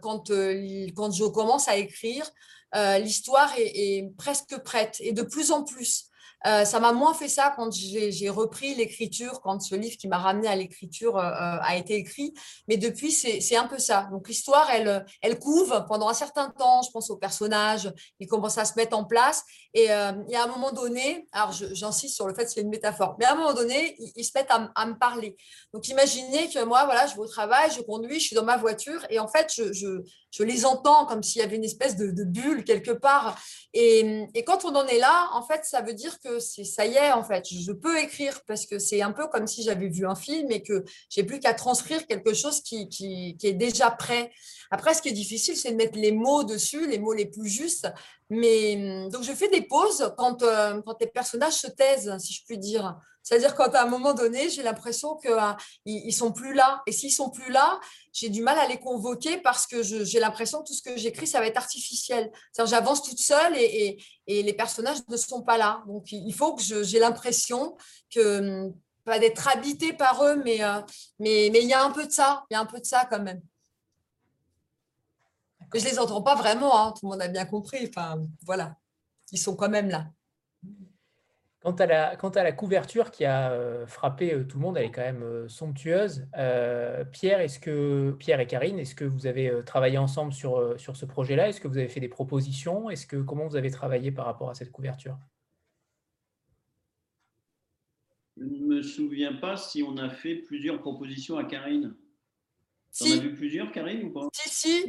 quand je commence à écrire, l'histoire est, presque prête et de plus en plus. Euh, ça m'a moins fait ça quand j'ai repris l'écriture, quand ce livre qui m'a ramené à l'écriture euh, euh, a été écrit. Mais depuis, c'est un peu ça. Donc l'histoire, elle, elle couve pendant un certain temps. Je pense aux personnages, ils commencent à se mettre en place. Et, il y a un moment donné, alors j'insiste sur le fait que c'est une métaphore, mais à un moment donné, ils, se mettent à, me parler. Donc imaginez que moi, voilà, je vais au travail, je conduis, je suis dans ma voiture et en fait, je, les entends comme s'il y avait une espèce de, de bulle quelque part. Et, et, quand on en est là, en fait, ça veut dire que ça y est, en fait, je peux écrire parce que c'est un peu comme si j'avais vu un film et que j'ai plus qu'à transcrire quelque chose qui, est déjà prêt. Après, ce qui est difficile, c'est de mettre les mots dessus, les mots les plus justes. Mais donc, je fais des pauses quand, euh, quand les personnages se taisent, si je puis dire. C'est-à-dire quand à un moment donné, j'ai l'impression qu'ils euh, ils sont plus là. Et s'ils sont plus là, j'ai du mal à les convoquer parce que j'ai l'impression que tout ce que j'écris, ça va être artificiel. J'avance toute seule et, et, les personnages ne sont pas là. Donc, il faut que j'ai l'impression que pas d'être habité par eux, mais, euh, mais, mais il y a un peu de ça. Il y a un peu de ça quand même. Je ne les entends pas vraiment, hein. tout le monde a bien compris. Enfin, voilà, ils sont quand même là. Quant à, la, quant à la couverture qui a euh, frappé euh, tout le monde, elle est quand même euh, somptueuse. Pierre, est-ce que Pierre et Karine, est-ce que vous avez travaillé ensemble sur, sur ce projet-là? Est-ce que vous avez fait des propositions? Est-ce que comment vous avez travaillé par rapport à cette couverture? Je ne me souviens pas si on a fait plusieurs propositions à Karine. Si. as vu plusieurs, Karine, ou pas? Si, si.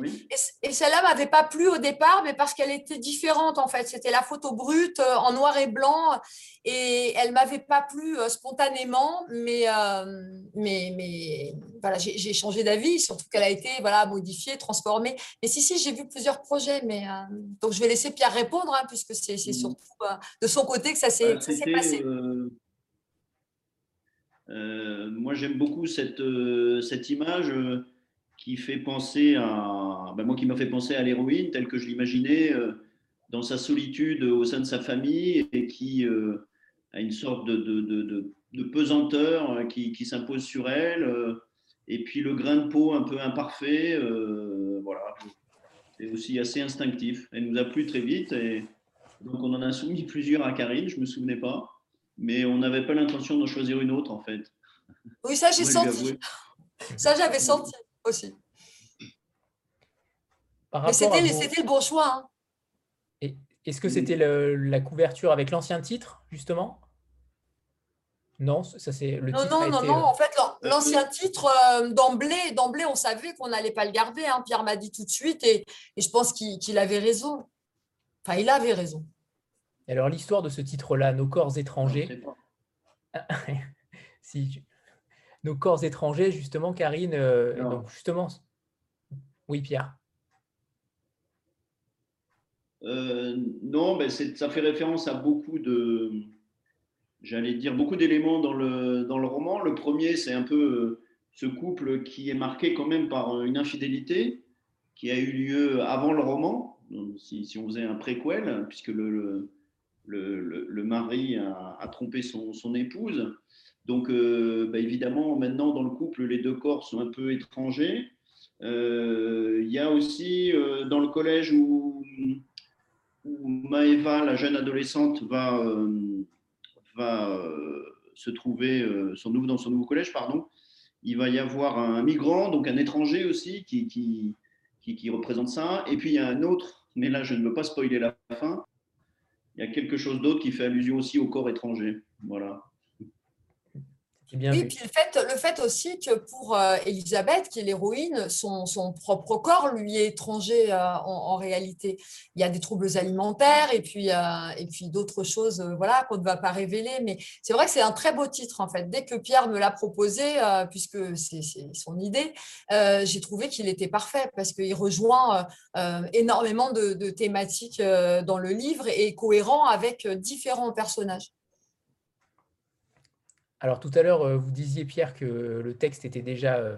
Et, celle-là ne m'avait pas plu au départ, mais parce qu'elle était différente, en fait. C'était la photo brute, euh, en noir et blanc, et elle ne m'avait pas plu euh, spontanément, mais, euh, mais, mais voilà, j'ai changé d'avis, surtout qu'elle a été voilà, modifiée, transformée. Mais si, si, j'ai vu plusieurs projets, mais donc je vais laisser Pierre répondre, hein, puisque c'est mmh. surtout de son côté que ça s'est passé. moi, j'aime beaucoup cette, cette image qui fait penser à, ben moi qui m'a fait penser à l'héroïne telle que je l'imaginais euh, dans sa solitude au sein de sa famille et qui euh, a une sorte de, de, de, de pesanteur euh, qui, qui s'impose sur elle. et puis le grain de peau un peu imparfait, voilà, c'est aussi assez instinctif. Elle nous a plu très vite et donc on en a soumis plusieurs à Karine, je me souvenais pas, mais on n'avait pas l'intention d'en choisir une autre en fait. Oui, ça j'ai senti. Ça j'avais senti aussi. Mais c'était le bon choix. Hein. Est-ce que c'était la couverture avec l'ancien titre, justement? Non, ça c'est le non, Non, non, non. Euh, en fait, l'ancien titre, d'emblée, d'emblée, on savait qu'on n'allait pas le garder. Hein. Pierre m'a dit tout de suite et, je pense qu'il avait raison. Enfin, il avait raison. alors, l'histoire de ce titre-là, Nos corps étrangers. si, Nos corps étrangers, justement, Karine, donc justement. Oui, Pierre. Non, ben ça fait référence à beaucoup de, j'allais dire, beaucoup d'éléments dans le, dans le roman. Le premier, c'est un peu euh, ce couple qui est marqué quand même par une infidélité qui a eu lieu avant le roman, si, on faisait un préquel, puisque le, le, mari a, trompé son, épouse. Donc, euh, bah, évidemment, maintenant, dans le couple, les deux corps sont un peu étrangers. Euh, il y a aussi dans le collège où, où Maëva, la jeune adolescente, va va euh, se trouver euh, dans son nouveau collège, pardon, il va y avoir un migrant, donc un étranger aussi, qui, qui, qui, représente ça. Et puis il y a un autre, mais là je ne veux pas spoiler la fin. Il y a quelque chose d'autre qui fait allusion aussi au corps étranger. Voilà oui, puis le fait, le fait aussi que pour euh, Elisabeth, qui est l'héroïne, son, son, propre corps lui est étranger euh, en, réalité. Il y a des troubles alimentaires et puis, euh, et puis d'autres choses voilà, qu'on ne va pas révéler. Mais c'est vrai que c'est un très beau titre en fait. Dès que Pierre me l'a proposé, puisque c'est son idée, j'ai trouvé qu'il était parfait parce qu'il rejoint énormément de, de thématiques dans le livre et est cohérent avec différents personnages. Alors tout à l'heure, euh, vous disiez, Pierre, que le texte était déjà euh,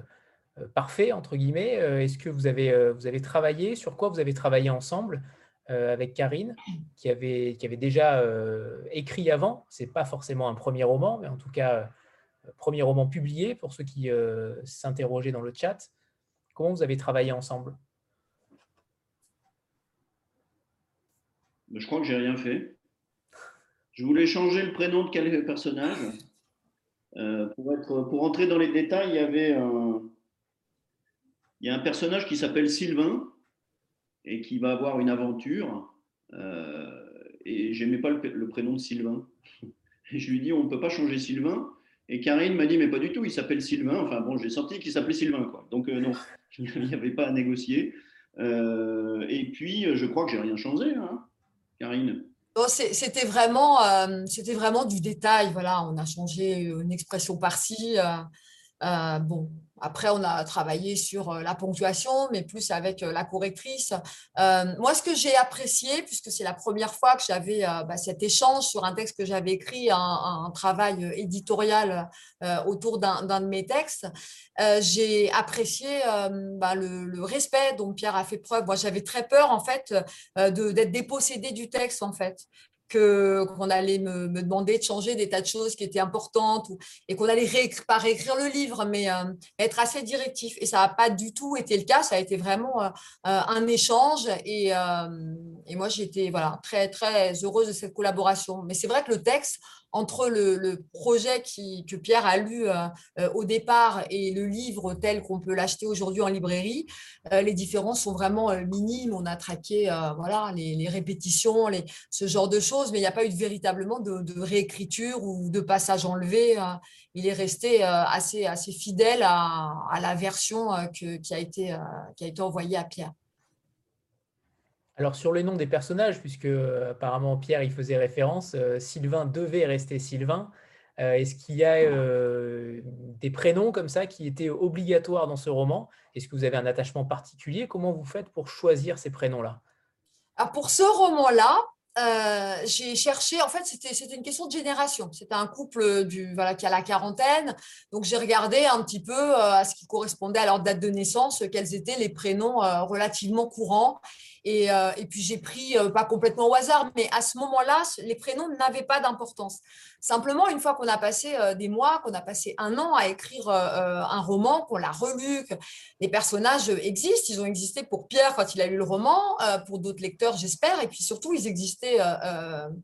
euh, parfait, entre guillemets. Est-ce que vous avez, vous avez travaillé? Sur quoi vous avez travaillé ensemble avec Karine, qui avait, qui avait déjà écrit avant? Ce n'est pas forcément un premier roman, mais en tout cas, premier roman publié pour ceux qui s'interrogeaient dans le chat. Comment vous avez travaillé ensemble? Je crois que j'ai rien fait. Je voulais changer le prénom de quel personnage euh, pour, entrer dans les détails, il y avait un, il y a un personnage qui s'appelle Sylvain et qui va avoir une aventure. Euh, et j'aimais pas le, prénom de Sylvain. Et je lui dis, on ne peut pas changer Sylvain. Et Karine m'a dit, mais pas du tout, il s'appelle Sylvain. Enfin bon, j'ai senti qu'il s'appelait Sylvain. Quoi. Donc euh, non, il n'y avait pas à négocier. Euh, et puis, je crois que j'ai rien changé, hein, Karine. C'était vraiment, euh, c'était vraiment du détail. Voilà, on a changé une expression par-ci. Euh, euh, bon, après, on a travaillé sur la ponctuation, mais plus avec la correctrice. moi, ce que j'ai apprécié, puisque c'est la première fois que j'avais bah, cet échange sur un texte que j'avais écrit, un, travail éditorial autour d'un de mes textes, j'ai apprécié bah, le, le, respect dont Pierre a fait preuve. Moi, j'avais très peur, en fait, d'être dépossédé du texte, en fait qu'on allait me, demander de changer des tas de choses qui étaient importantes et qu'on allait réécrire, pas réécrire le livre, mais euh, être assez directif. Et ça n'a pas du tout été le cas. Ça a été vraiment euh, euh, un échange. Et, et moi, j'étais voilà, très, très heureuse de cette collaboration. Mais c'est vrai que le texte, entre le, projet que Pierre a lu euh, euh, au départ et le livre tel qu'on peut l'acheter aujourd'hui en librairie, euh, les différences sont vraiment minimes. On a traqué voilà, les, répétitions, ce genre de choses, mais il n'y a pas eu véritablement de, réécriture ou de passage enlevé. il est resté assez, fidèle à, la version qui a été envoyée à Pierre. Alors sur les noms des personnages, puisque euh, apparemment Pierre y faisait référence, euh, Sylvain devait rester Sylvain. Euh, est-ce qu'il y a des prénoms comme ça qui étaient obligatoires dans ce roman? Est-ce que vous avez un attachement particulier? Comment vous faites pour choisir ces prénoms-là? Pour ce roman-là, j'ai cherché, en fait, c'était une question de génération. C'était un couple du, qui a la quarantaine. Donc, j'ai regardé un petit peu à ce qui correspondait à leur date de naissance, quels étaient les prénoms relativement courants. Euh, et, puis j'ai pris, euh, pas complètement au hasard, mais à ce moment-là, les prénoms n'avaient pas d'importance. Simplement, une fois qu'on a passé euh, des mois, qu'on a passé un an à écrire un roman, qu'on l'a relu, que les personnages existent, ils ont existé pour Pierre quand il a lu le roman, pour d'autres lecteurs, j'espère, et puis surtout, ils existaient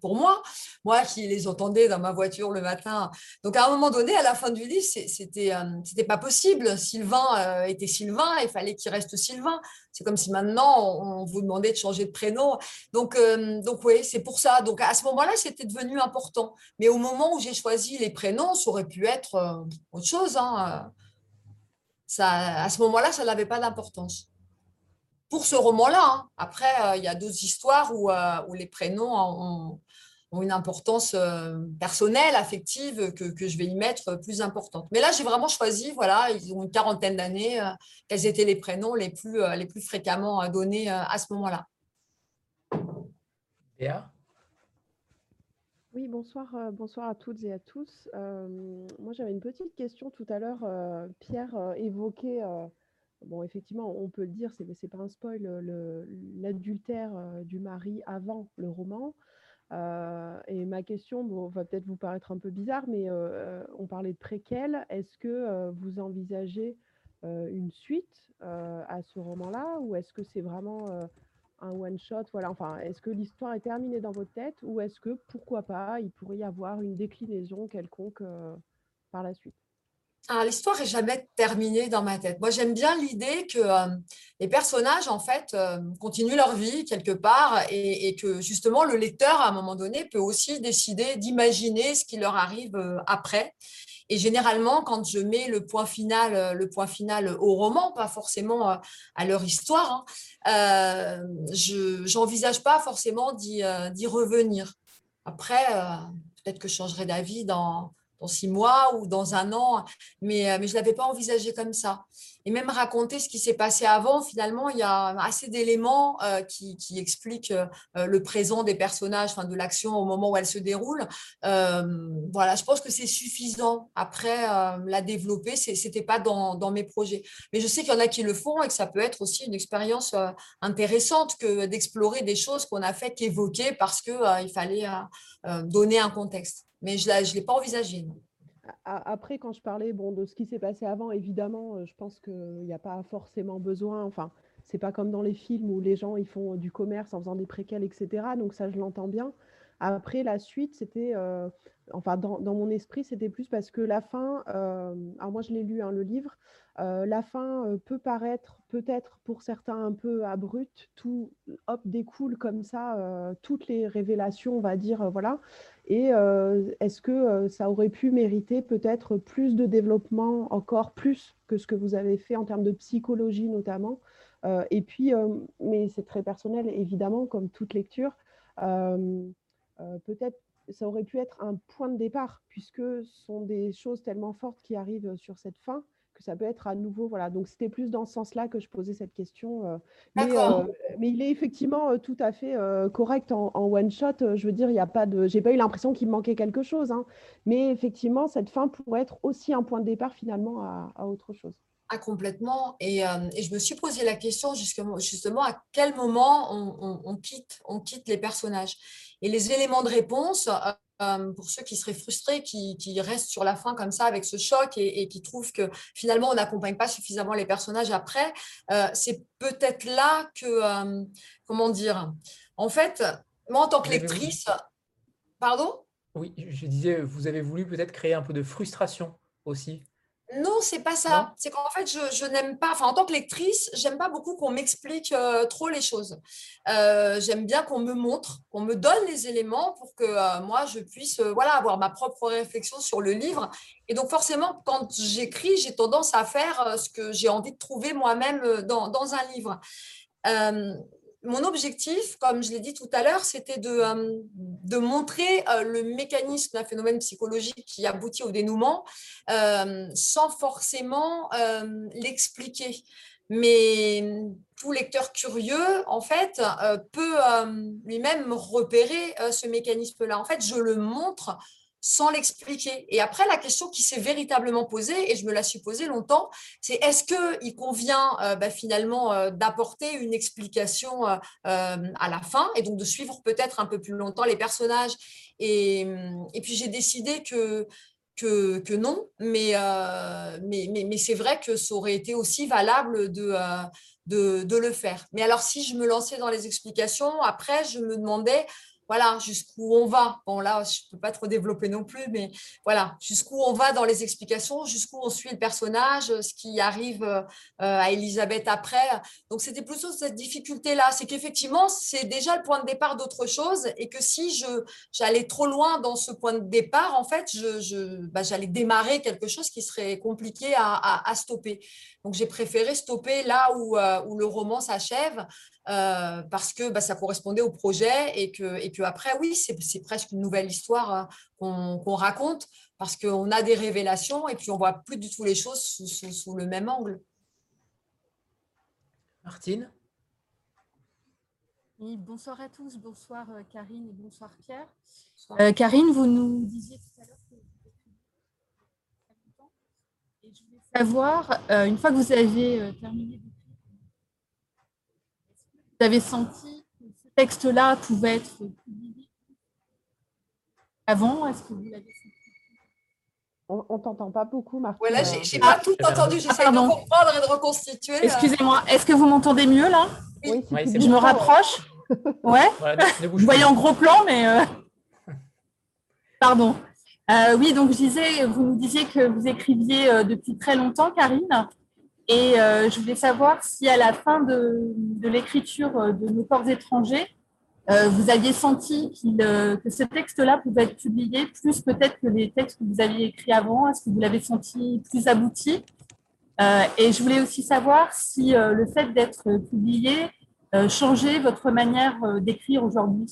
pour moi, moi qui les entendais dans ma voiture le matin. Donc à un moment donné, à la fin du livre, c'était pas possible. Sylvain était Sylvain, il fallait qu'il reste Sylvain C'est comme si maintenant, on vous demandait de changer de prénom. Donc, donc oui, c'est pour ça. Donc, à ce moment-là, c'était devenu important. Mais au moment où j'ai choisi les prénoms, ça aurait pu être autre chose. Hein. Ça, à ce moment-là, ça n'avait pas d'importance pour ce roman-là. Hein. Après, il y a d'autres histoires où, où les prénoms ont, ont une importance euh, personnelle, affective, que, que, je vais y mettre plus importante. Mais là, j'ai vraiment choisi, voilà, ils ont une quarantaine d'années, euh, quels étaient les prénoms les plus, euh, les plus fréquemment donnés à ce moment-là. Léa? Oui, bonsoir, bonsoir à toutes et à tous. moi, j'avais une petite question tout à l'heure. Pierre évoquait, bon, effectivement, on peut le dire, ce n'est pas un spoil, l'adultère du mari avant le roman. Euh, et ma question va peut-être vous paraître un peu bizarre, mais euh, on parlait de préquel. Est-ce que euh, vous envisagez une suite à ce roman-là ou est-ce que c'est vraiment un one-shot voilà. enfin, Est-ce que l'histoire est terminée dans votre tête ou est-ce que, pourquoi pas, il pourrait y avoir une déclinaison quelconque par la suite? Ah, l'histoire est jamais terminée dans ma tête. Moi, j'aime bien l'idée que euh, les personnages, en fait, euh, continuent leur vie quelque part et, que justement le lecteur, à un moment donné, peut aussi décider d'imaginer ce qui leur arrive euh, après. Et généralement, quand je mets le point final, le point final au roman, pas forcément à leur histoire, hein, je n'envisage pas forcément d'y revenir. Après, peut-être que je changerai d'avis dans dans six mois ou dans un an, mais, euh, mais je ne l'avais pas envisagé comme ça. Et même raconter ce qui s'est passé avant, finalement, il y a assez d'éléments euh, qui, qui, expliquent euh, le présent des personnages, de l'action au moment où elle se déroule. voilà, je pense que c'est suffisant. Après, la développer, ce n'était pas dans, dans, mes projets. Mais je sais qu'il y en a qui le font et que ça peut être aussi une expérience intéressante que d'explorer des choses qu'on a fait qu'évoquer parce qu'il fallait donner un contexte mais je ne l'ai pas envisagé. Après, quand je parlais de ce qui s'est passé avant, évidemment, euh, je pense qu'il n'y a pas forcément besoin. Enfin, c'est pas comme dans les films où les gens ils font du commerce en faisant des préquels, etc. Donc ça, je l'entends bien. Après, la suite, c'était, euh, enfin, dans, mon esprit, c'était plus parce que la fin, euh, alors moi je l'ai lu, hein, le livre, euh, la fin peut paraître peut-être pour certains un peu abrupte, tout hop découle comme ça, toutes les révélations, on va dire, voilà. Et est-ce que ça aurait pu mériter peut-être plus de développement, encore plus que ce que vous avez fait en termes de psychologie notamment Et puis, mais c'est très personnel, évidemment, comme toute lecture. Peut-être ça aurait pu être un point de départ, puisque ce sont des choses tellement fortes qui arrivent sur cette fin que ça peut être à nouveau. Voilà. Donc, c'était plus dans ce sens-là que je posais cette question. Euh. Mais, euh, mais, il est effectivement tout à fait correct en, one-shot. Je veux dire, il n'y a pas de. J'ai pas eu l'impression qu'il manquait quelque chose. Hein. Mais effectivement, cette fin pourrait être aussi un point de départ finalement à autre chose. Ah, complètement. Et, euh, et, je me suis posé la question justement, justement à quel moment on, on, quitte, on quitte les personnages. Et les éléments de réponse, euh, euh, pour ceux qui seraient frustrés, qui, qui, restent sur la fin comme ça avec ce choc et, et qui trouvent que finalement on n'accompagne pas suffisamment les personnages après, c'est peut-être là que, comment dire, en fait, moi en tant que lectrice, pardon? Oui, je disais, vous avez voulu peut-être créer un peu de frustration aussi non, c'est pas ça. C'est qu'en fait, je, n'aime pas, enfin, en tant que lectrice, j'aime pas beaucoup qu'on m'explique euh, trop les choses. Euh, j'aime bien qu'on me montre, qu'on me donne les éléments pour que euh, moi, je puisse voilà, avoir ma propre réflexion sur le livre. Et donc, forcément, quand j'écris, j'ai tendance à faire ce que j'ai envie de trouver moi-même dans, dans, un livre mon objectif, comme je l'ai dit tout à l'heure, c'était de, euh, montrer euh, le mécanisme d'un phénomène psychologique qui aboutit au dénouement euh, sans forcément l'expliquer. Mais tout lecteur curieux, en fait, peut lui-même repérer ce mécanisme-là. En fait, je le montre sans l'expliquer. Et après, la question qui s'est véritablement posée, et je me la suis posée longtemps, c'est est-ce qu'il convient euh, bah, finalement euh, d'apporter une explication euh, à la fin et donc de suivre peut-être un peu plus longtemps les personnages? Et, puis j'ai décidé que, que, non, mais, mais, mais, mais c'est vrai que ça aurait été aussi valable de, de, de le faire. Mais alors si je me lançais dans les explications, après, je me demandais voilà, jusqu'où on va. Bon, là, je ne peux pas trop développer non plus, mais voilà, jusqu'où on va dans les explications, jusqu'où on suit le personnage, ce qui arrive euh, à Elisabeth après. Donc, c'était plutôt cette difficulté-là. C'est qu'effectivement, c'est déjà le point de départ d'autre chose et que si j'allais trop loin dans ce point de départ, en fait, je, bah, j'allais démarrer quelque chose qui serait compliqué à, stopper. Donc, j'ai préféré stopper là où, euh, où le roman s'achève euh, parce que bah, ça correspondait au projet et que, et que après, oui, c'est presque une nouvelle histoire euh, qu'on raconte parce qu'on a des révélations et puis on voit plus du tout les choses sous, le même angle. Martine? Oui, bonsoir à tous, bonsoir euh, Karine et bonsoir Pierre. Karine, vous nous disiez tout à l'heure que vous et je voulais savoir, une fois que vous avez terminé vous avez senti que ce texte-là pouvait être publié avant? Est-ce que vous l'avez senti? On ne t'entend pas beaucoup, Marc. Voilà, j'ai n'ai pas tout entendu. J'essaie de comprendre et de reconstituer. Euh. Excusez-moi. Est-ce que vous m'entendez mieux là? Oui. je me rapproche. Ouais. vous voyez en gros plan, mais. Euh, pardon. Euh, oui, donc je disais, vous nous disiez que vous écriviez depuis très longtemps, Karine. Et euh, je voulais savoir si à la fin de, l'écriture euh, de nos corps étrangers, euh, vous aviez senti que ce texte-là pouvait être publié plus peut-être que les textes que vous aviez écrits avant? Est-ce que vous l'avez senti plus abouti? Et je voulais aussi savoir si le fait d'être publié changeait votre manière d'écrire aujourd'hui.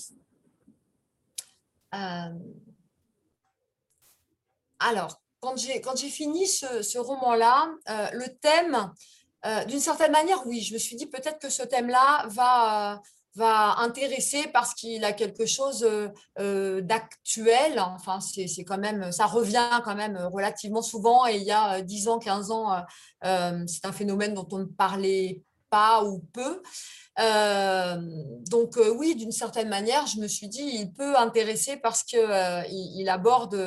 Alors, quand j'ai fini ce, roman-là, euh, le thème, euh, d'une certaine manière, oui, je me suis dit peut-être que ce thème-là va, va intéresser parce qu'il a quelque chose euh, d'actuel. Enfin, c'est quand même, ça revient quand même relativement souvent. Et il y a 10 ans, 15 ans, c'est un phénomène dont on ne parlait pas ou peu. Euh, donc euh, oui, d'une certaine manière, je me suis dit, il peut intéresser parce qu'il euh, il aborde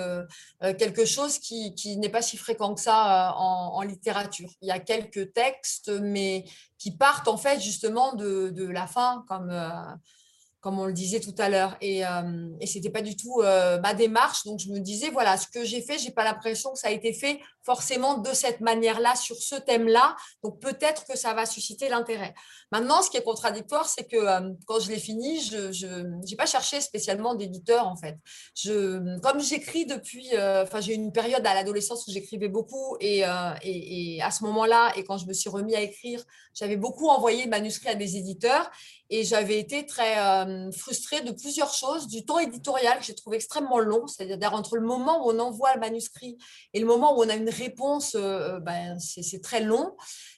quelque chose qui, n'est pas si fréquent que ça en, littérature. Il y a quelques textes, mais qui partent en fait justement de la fin, comme comme on le disait tout à l'heure. Et, euh, et ce n'était pas du tout euh, ma démarche. Donc, je me disais, voilà, ce que j'ai fait, je n'ai pas l'impression que ça a été fait forcément de cette manière-là, sur ce thème-là. Donc, peut-être que ça va susciter l'intérêt. Maintenant, ce qui est contradictoire, c'est que euh, quand je l'ai fini, je n'ai pas cherché spécialement d'éditeur, en fait. Je, comme j'écris depuis, enfin, j'ai eu une période à l'adolescence où j'écrivais beaucoup. Et à ce moment-là, et quand je me suis remis à écrire, j'avais beaucoup envoyé de manuscrits à des éditeurs. Et j'avais été très euh, frustrée de plusieurs choses, du temps éditorial que j'ai trouvé extrêmement long, c'est-à-dire entre le moment où on envoie le manuscrit et le moment où on a une réponse, euh, euh, ben, c'est très long.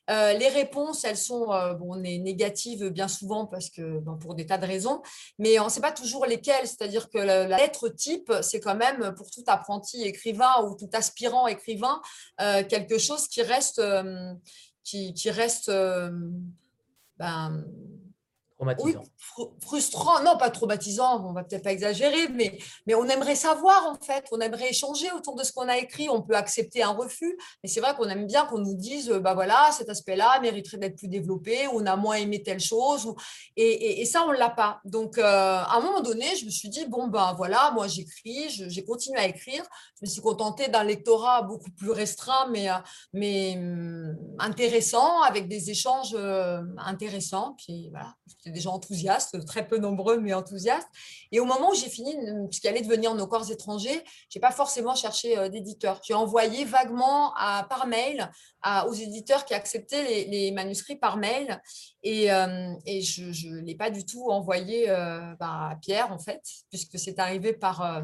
les réponses, elles sont bon, négatives bien souvent parce que pour des tas de raisons, mais on ne sait pas toujours lesquelles. C'est-à-dire que la, lettre type, c'est quand même pour tout apprenti écrivain ou tout aspirant écrivain quelque chose qui reste, qui, qui reste ben, Traumatisant. frustrant, non pas traumatisant, on va peut-être pas exagérer, mais, mais on aimerait savoir en fait, on aimerait échanger autour de ce qu'on a écrit, on peut accepter un refus, mais c'est vrai qu'on aime bien qu'on nous dise, bah voilà, cet aspect-là mériterait d'être plus développé, on a moins aimé telle chose, et, et, ça on l'a pas. Donc euh, à un moment donné, je me suis dit, bon ben voilà, moi j'écris, j'ai continué à écrire, je me suis contentée d'un lectorat beaucoup plus restreint, mais, euh, mais hum, intéressant, avec des échanges euh, intéressants, puis voilà des gens enthousiastes, très peu nombreux, mais enthousiastes. Et au moment où j'ai fini, ce allait devenir nos corps étrangers, je n'ai pas forcément cherché euh, d'éditeur. J'ai envoyé vaguement par mail aux éditeurs qui acceptaient les, manuscrits par mail. Et, euh, je ne l'ai pas du tout envoyé euh, bah, à Pierre, en fait, puisque c'est arrivé par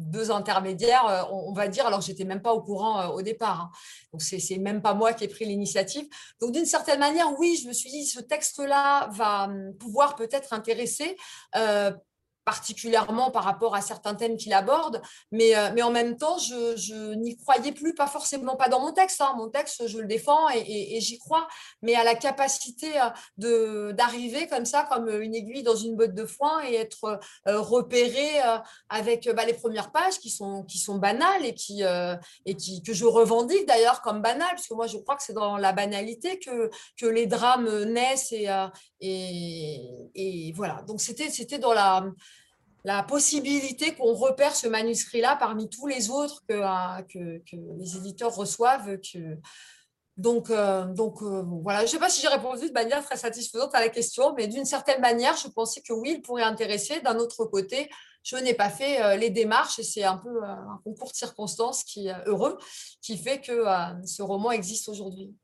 deux intermédiaires, euh, on, va dire, alors j'étais même pas au courant euh, au départ. Hein. Donc c'est même pas moi qui ai pris l'initiative. Donc d'une certaine manière, oui, je me suis dit ce texte-là va hum, pouvoir peut-être intéresser. Euh, particulièrement par rapport à certains thèmes qu'il aborde, mais, euh, mais en même temps, je, n'y croyais plus, pas forcément, pas dans mon texte, hein. mon texte, je le défends et, j'y crois, mais à la capacité euh, d'arriver comme ça, comme une aiguille dans une botte de foin et être euh, repéré avec bah, les premières pages qui sont, qui sont banales et, qui, et qui, que je revendique d'ailleurs comme banales, parce que moi, je crois que c'est dans la banalité que, que les drames naissent et, et, et voilà. Donc, c'était dans la la possibilité qu'on repère ce manuscrit-là parmi tous les autres que, que, les éditeurs reçoivent. Donc, donc voilà, je ne sais pas si j'ai répondu de manière très satisfaisante à la question, mais d'une certaine manière, je pensais que oui, il pourrait intéresser. D'un autre côté, je n'ai pas fait les démarches et c'est un peu un concours de circonstances qui, heureux qui fait que ce roman existe aujourd'hui.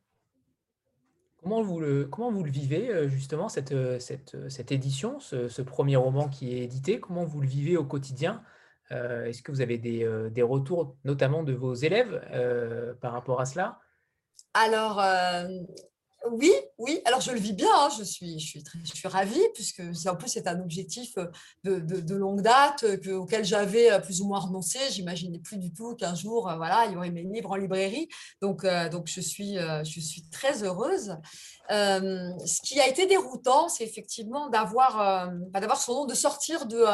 Comment vous, le, comment vous le vivez, justement, cette, cette, cette édition, ce, premier roman qui est édité? Comment vous le vivez au quotidien? Est-ce que vous avez des, des, retours, notamment de vos élèves, par rapport à cela? Alors, oui, oui. Alors, je le vis bien. Hein. Je, suis, je, suis je ravie, puisque en plus, c'est un objectif euh, de, longue date euh, auquel j'avais euh, plus ou moins renoncé. J'imaginais plus du tout qu'un jour, voilà, il y aurait mes livres en librairie. Donc, donc je suis très heureuse. Ce qui a été déroutant, c'est effectivement d'avoir bah, d'avoir son nom, de sortir de,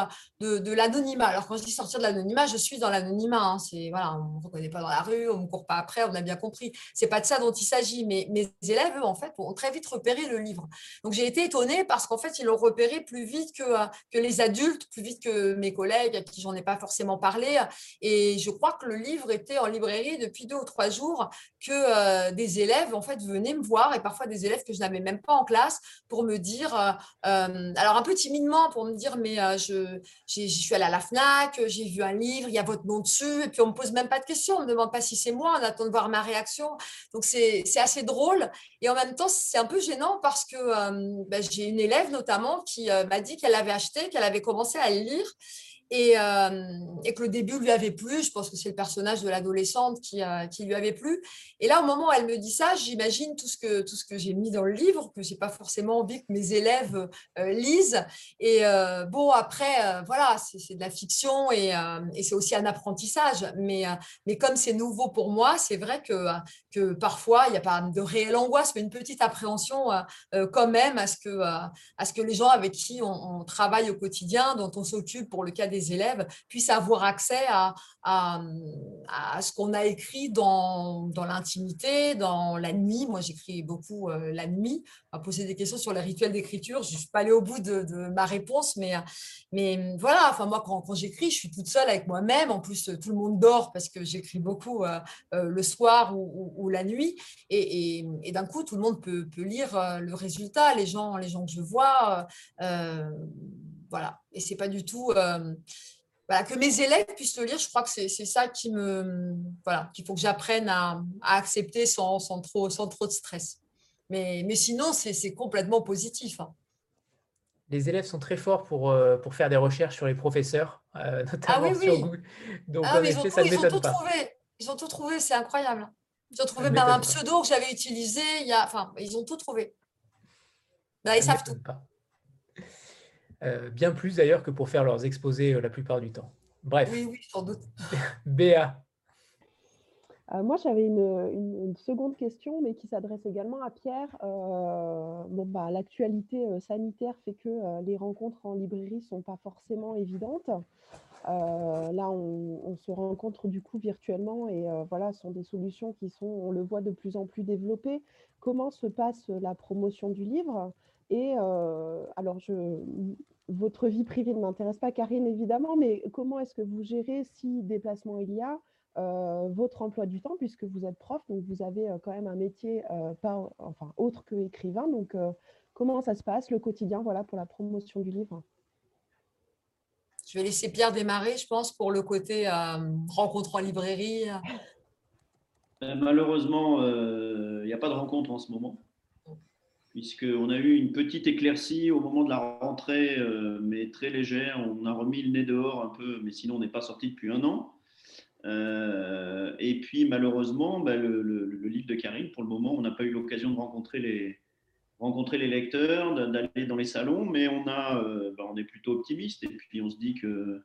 de, l'anonymat. Alors, quand je dis sortir de l'anonymat, je suis dans l'anonymat. Hein. Voilà, on ne me reconnaît pas dans la rue, on ne me court pas après, on a bien compris. C'est pas de ça dont il s'agit. Mais mes élèves, eux, en fait, ont très vite repéré le livre. Donc j'ai été étonnée parce qu'en fait, ils l'ont repéré plus vite que, euh, que les adultes, plus vite que mes collègues à qui j'en ai pas forcément parlé. Et je crois que le livre était en librairie depuis deux ou trois jours, que euh, des élèves en fait venaient me voir et parfois des élèves que je n'avais même pas en classe pour me dire, euh, alors un peu timidement pour me dire, mais je, je suis allée à la Fnac, j'ai vu un livre, il y a votre nom dessus, et puis on me pose même pas de questions, on me demande pas si c'est moi, on attend de voir ma réaction. Donc c'est assez drôle. Et en même temps, c'est un peu gênant parce que euh, bah, j'ai une élève notamment qui euh, m'a dit qu'elle avait acheté, qu'elle avait commencé à le lire euh, et, que le début lui avait plu. Je pense que c'est le personnage de l'adolescente qui, euh, qui, lui avait plu. Et là, au moment où elle me dit ça, j'imagine tout ce que, que j'ai mis dans le livre, que je n'ai pas forcément envie que mes élèves euh, lisent. Et bon, après, voilà, c'est de la fiction et, et c'est aussi un apprentissage. Mais, mais comme c'est nouveau pour moi, c'est vrai que, que parfois, il n'y a pas de réelle angoisse, mais une petite appréhension quand même à ce, que, à ce que les gens avec qui on, travaille au quotidien, dont on s'occupe pour le cas des élèves puissent avoir accès à, à, ce qu'on a écrit dans, dans l'intimité, dans la nuit. Moi, j'écris beaucoup euh, la nuit, à poser des questions sur les rituels d'écriture. Je ne suis pas allée au bout de, ma réponse, mais, mais voilà, enfin, moi, quand, quand j'écris, je suis toute seule avec moi-même. En plus, tout le monde dort parce que j'écris beaucoup euh, euh, le soir ou, la nuit. Et, et, d'un coup, tout le monde peut, peut, lire le résultat, les gens, les gens que je vois. Voilà. Et c'est pas du tout. Euh, voilà, que mes élèves puissent le lire, je crois que c'est ça qui me. Voilà, qu'il faut que j'apprenne à, accepter sans, sans, trop, sans trop de stress. Mais, mais sinon, c'est complètement positif. Hein. Les élèves sont très forts pour, euh, pour faire des recherches sur les professeurs, euh, notamment ah sur Google. Donc, ah, en effet, ça ne m'étonne pas. Trouvé. Ils ont tout trouvé, c'est incroyable. Ils ont trouvé même un pseudo que j'avais utilisé. Il y a... Enfin, ils ont tout trouvé. Là, ils savent tout. Pas. Euh, bien plus d'ailleurs que pour faire leurs exposés euh, la plupart du temps. Bref. Oui, oui, sans doute. Béa. Euh, moi, j'avais une, seconde question, mais qui s'adresse également à Pierre. bon, bah, L'actualité sanitaire fait que les rencontres en librairie ne sont pas forcément évidentes. Là, on, se rencontre du coup virtuellement et voilà, ce sont des solutions qui sont, on le voit, de plus en plus développées. Comment se passe la promotion du livre? Et alors, je, votre vie privée ne m'intéresse pas, Karine, évidemment, mais comment est-ce que vous gérez, si déplacement il y a, votre emploi du temps, puisque vous êtes prof, donc vous avez quand même un métier pas, enfin, autre que écrivain. Donc, comment ça se passe, le quotidien, voilà, pour la promotion du livre? Je vais laisser Pierre démarrer, je pense, pour le côté rencontre en librairie. Ben, malheureusement, il n'y a pas de rencontre en ce moment puisqu'on a eu une petite éclaircie au moment de la rentrée, euh, mais très légère. On a remis le nez dehors un peu, mais sinon on n'est pas sorti depuis un an. Euh, et puis malheureusement, bah, le, livre de Karine, pour le moment, on n'a pas eu l'occasion de rencontrer les, rencontrer les lecteurs, d'aller dans les salons, mais on, a, euh, bah, on est plutôt optimiste. Et puis on se dit que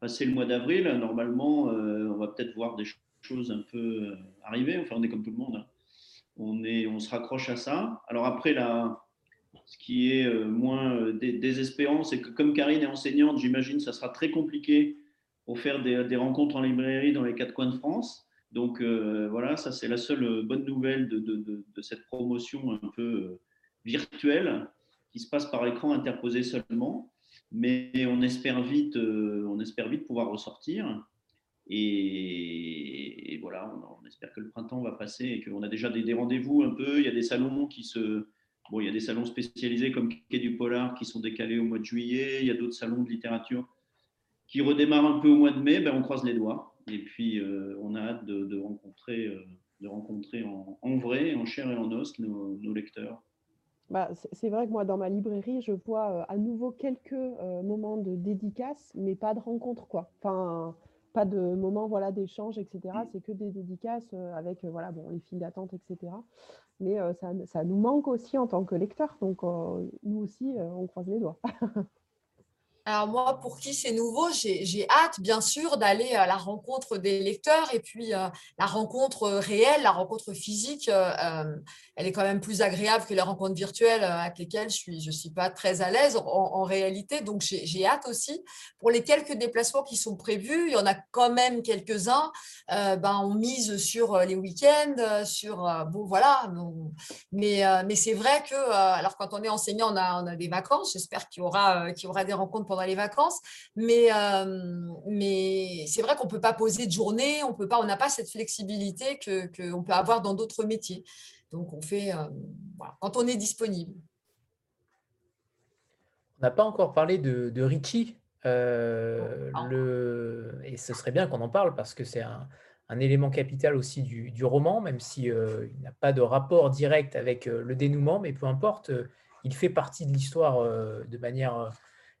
passé le mois d'avril, normalement, on va peut-être voir des choses un peu arriver. Enfin, on est comme tout le monde. Hein on, est, on se raccroche à ça. Alors après, là, ce qui est euh, moins euh, désespérant, c'est que comme Karine est enseignante, j'imagine ça sera très compliqué pour faire des, rencontres en librairie dans les quatre coins de France. Donc euh, voilà, ça c'est la seule bonne nouvelle de, cette promotion un peu virtuelle qui se passe par écran interposé seulement. mais on espère vite, on espère vite pouvoir ressortir. Et, voilà, on, espère que le printemps va passer et qu'on a déjà des, rendez-vous un peu. Il y a des salons qui se. Bon, il y a des salons spécialisés comme Quai du Polar qui sont décalés au mois de juillet. Il y a d'autres salons de littérature qui redémarrent un peu au mois de mai. Ben, on croise les doigts. Et puis, euh, on a hâte de, rencontrer, euh, de rencontrer en, vrai, en chair et en os nos, lecteurs. Bah, c'est vrai que moi, dans ma librairie, je vois euh, à nouveau quelques moments de dédicace, mais pas de rencontre, quoi. Enfin, pas de moment voilà, d'échange, etc. Mm. C'est que des dédicaces avec voilà, bon, les files d'attente, etc. Mais ça, ça, nous manque aussi en tant que lecteurs. Donc, nous aussi, on croise les doigts. Alors moi, pour qui c'est nouveau, j'ai hâte, bien sûr, d'aller à la rencontre des lecteurs et puis euh, la rencontre réelle, la rencontre physique, euh, euh, elle est quand même plus agréable que les rencontres virtuelles avec lesquelles je suis, je suis pas très à l'aise en, réalité. Donc j'ai hâte aussi. Pour les quelques déplacements qui sont prévus, il y en a quand même quelques-uns. ben on mise sur les week-ends, sur bon voilà. mais mais c'est vrai que alors quand on est enseignant, on a, on a des vacances. J'espère qu'il y aura qu'il y aura des rencontres pendant les vacances. Mais, euh, mais c'est vrai qu'on ne peut pas poser de journée, on peut pas, on n'a pas cette flexibilité qu'on que peut avoir dans d'autres métiers. Donc, on fait euh, quand on est disponible. On n'a pas encore parlé de, de Richie. Euh, le... Et ce serait bien qu'on en parle parce que c'est un, un, élément capital aussi du, du roman, même s'il il n'a pas de rapport direct avec le dénouement, mais peu importe, il fait partie de l'histoire de manière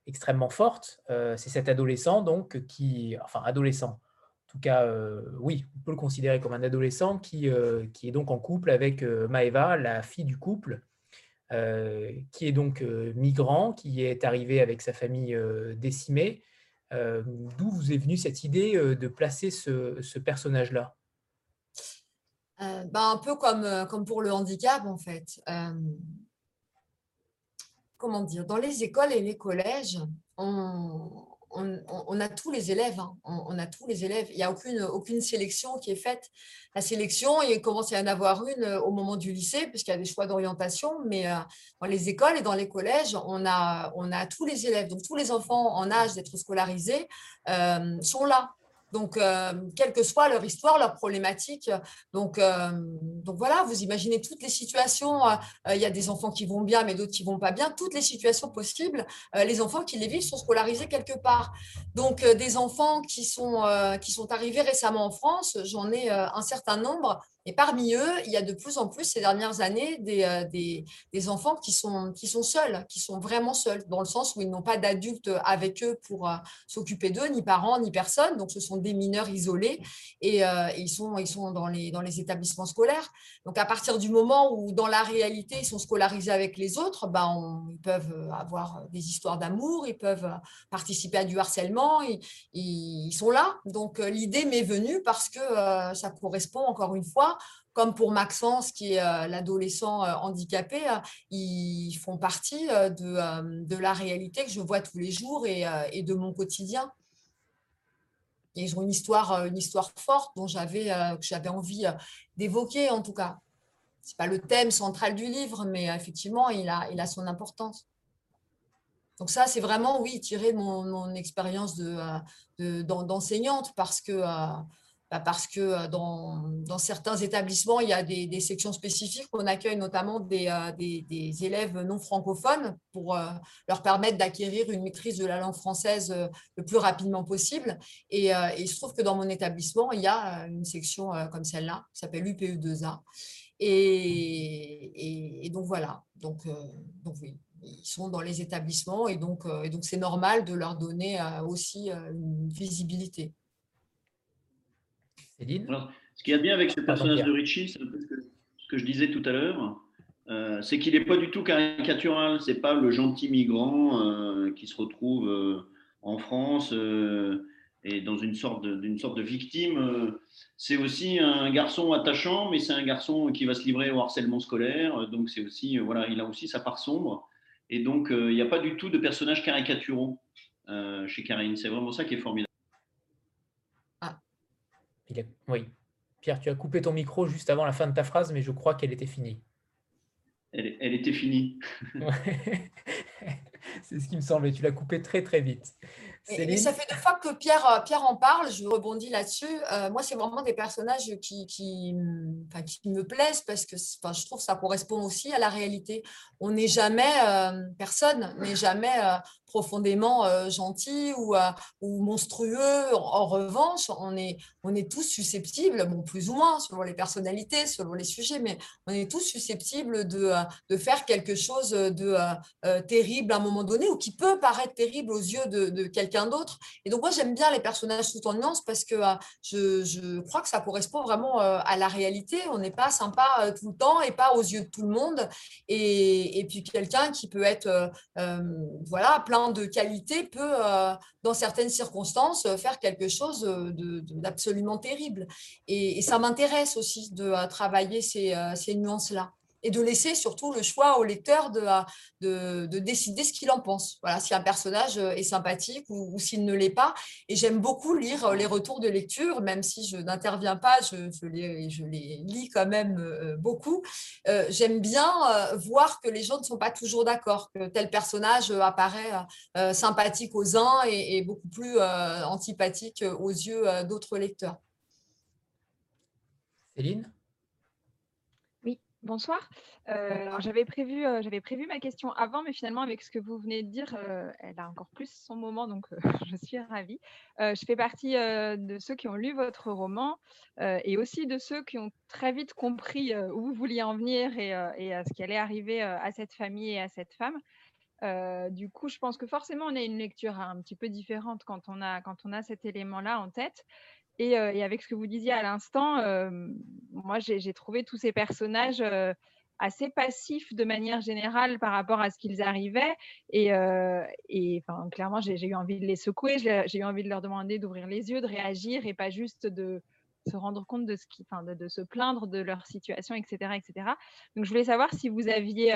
extrêmement forte. Euh, c'est cet adolescent, donc, qui, enfin, adolescent, en tout cas, euh, oui, on peut le considérer comme un adolescent qui, euh, qui est donc en couple avec Maeva, la fille du couple, qui est donc migrant, qui est arrivé avec sa famille décimée. D'où vous est venue cette idée de placer ce, ce personnage-là? Ben, Un peu comme, comme pour le handicap, en fait comment dire, dans les écoles et les collèges, on, a tous les élèves. Hein. On, a tous les élèves. Il n'y a aucune, aucune sélection qui est faite. La sélection, il commence à y en avoir une euh, au moment du lycée, puisqu'il y a des choix d'orientation. Mais euh, dans les écoles et dans les collèges, on a, on a tous les élèves. Donc, tous les enfants en âge d'être scolarisés euh, sont là. Donc, euh, quelle que soit leur histoire, leur problématique. Donc, euh, donc voilà, vous imaginez toutes les situations. Euh, il y a des enfants qui vont bien, mais d'autres qui vont pas bien. Toutes les situations possibles. les enfants qui les vivent sont scolarisés quelque part. Donc, des enfants qui sont, qui sont arrivés récemment en France, j'en ai un certain nombre et parmi eux, il y a de plus en plus ces dernières années des, euh, des, des, enfants qui sont, qui sont seuls, qui sont vraiment seuls, dans le sens où ils n'ont pas d'adultes avec eux pour euh, s'occuper d'eux, ni parents, ni personne. Donc, ce sont des mineurs isolés et, euh, ils, sont, ils sont dans les, dans les établissements scolaires. Donc, à partir du moment où, dans la réalité, ils sont scolarisés avec les autres, ben, ils peuvent avoir des histoires d'amour, ils peuvent participer à du harcèlement, ils, ils sont là. Donc, l'idée m'est venue parce que ça correspond, encore une fois, comme pour Maxence, qui est euh, l'adolescent euh, handicapé, euh, ils font partie de, la réalité que je vois tous les jours et, de mon quotidien. ils ont une histoire, une histoire forte dont j'avais, que j'avais envie d'évoquer, en tout cas. Ce n'est pas le thème central du livre, mais effectivement, il a, il a son importance. Donc ça, c'est vraiment, oui, tiré de mon, expérience d'enseignante, parce que parce que euh, dans, certains établissements, il y a des, sections spécifiques. On accueille notamment euh, des, élèves non francophones pour euh, leur permettre d'acquérir une maîtrise de la langue française le plus rapidement possible. Et, il se trouve que dans mon établissement, il y a une section comme celle-là, qui s'appelle UPE2A. Et, donc voilà, donc, ils sont dans les établissements et donc c'est normal de leur donner aussi une visibilité ce qu'il y a bien avec ce personnage de Richie, c'est ce que je disais tout à l'heure, euh, c'est qu'il n'est pas du tout caricatural. C'est pas le gentil migrant euh, qui se retrouve euh, en France et dans une sorte d'une sorte de victime. c'est aussi un garçon attachant, mais c'est un garçon qui va se livrer au harcèlement scolaire. Donc c'est aussi voilà, il a aussi sa part sombre. Et donc il n'y a pas du tout de personnages caricaturaux chez Karine. C'est vraiment ça qui est formidable. Oui. Pierre, tu as coupé ton micro juste avant la fin de ta phrase, mais je crois qu'elle était finie. Elle, était finie. C'est ce qui me semblait. Tu l'as coupé très, très vite. Et, ça fait deux fois que Pierre, euh, Pierre en parle, je rebondis là-dessus. Euh, moi, c'est vraiment des personnages qui, qui, qui, me plaisent parce que je trouve que ça correspond aussi à la réalité. On n'est jamais, euh, personne n'est jamais profondément euh, gentil ou, euh, ou monstrueux. En, revanche, on est, on est tous susceptibles, bon, plus ou moins, selon les personnalités, selon les sujets, mais on est tous susceptibles de, euh, de faire quelque chose de terrible à un moment donné ou qui peut paraître terrible aux yeux de, quelqu'un d'autre. Et donc, moi, j'aime bien les personnages tout en nuance parce que je, je, crois que ça correspond vraiment à la réalité. On n'est pas sympa tout le temps et pas aux yeux de tout le monde. Et, et puis, quelqu'un qui peut être, voilà, plein de qualité peut, euh, dans certaines circonstances, faire quelque chose d'absolument terrible. Et, ça m'intéresse aussi de travailler ces, euh, ces nuances-là et de laisser surtout le choix au lecteur de, de, de décider ce qu'il en pense. Voilà, si un personnage est sympathique ou, s'il ne l'est pas. Et j'aime beaucoup lire les retours de lecture, même si je n'interviens pas, je, les, je, les, lis quand même euh, beaucoup. Euh, j'aime bien euh, voir que les gens ne sont pas toujours d'accord, que tel personnage apparaît sympathique aux uns et beaucoup plus antipathique aux yeux d'autres lecteurs. Céline? Bonsoir. Euh, alors j'avais prévu, euh, j'avais prévu ma question avant, mais finalement avec ce que vous venez de dire, euh, elle a encore plus son moment, donc je suis ravie. je fais partie de ceux qui ont lu votre roman et aussi de ceux qui ont très vite compris où vous vouliez en venir et, et ce qui allait arriver à cette famille et à cette femme. du coup, je pense que forcément, on a une lecture un petit peu différente quand on a, quand on a cet élément-là en tête. Et, avec ce que vous disiez à l'instant, moi, j'ai trouvé tous ces personnages assez passifs de manière générale par rapport à ce qu'ils arrivaient. Et, clairement, j'ai eu envie de les secouer, j'ai eu envie de leur demander d'ouvrir les yeux, de réagir et pas juste de se rendre compte de ce qui, de, de, se plaindre de leur situation, etc., etc. Donc, je voulais savoir si vous aviez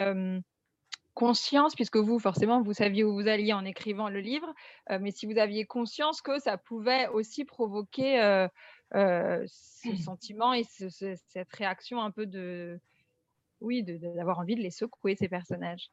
conscience, puisque vous, forcément, vous saviez où vous alliez en écrivant le livre, euh, mais si vous aviez conscience que ça pouvait aussi provoquer euh, euh, ce mmh. sentiment et cette réaction un peu de, oui, d'avoir envie de les secouer, ces personnages.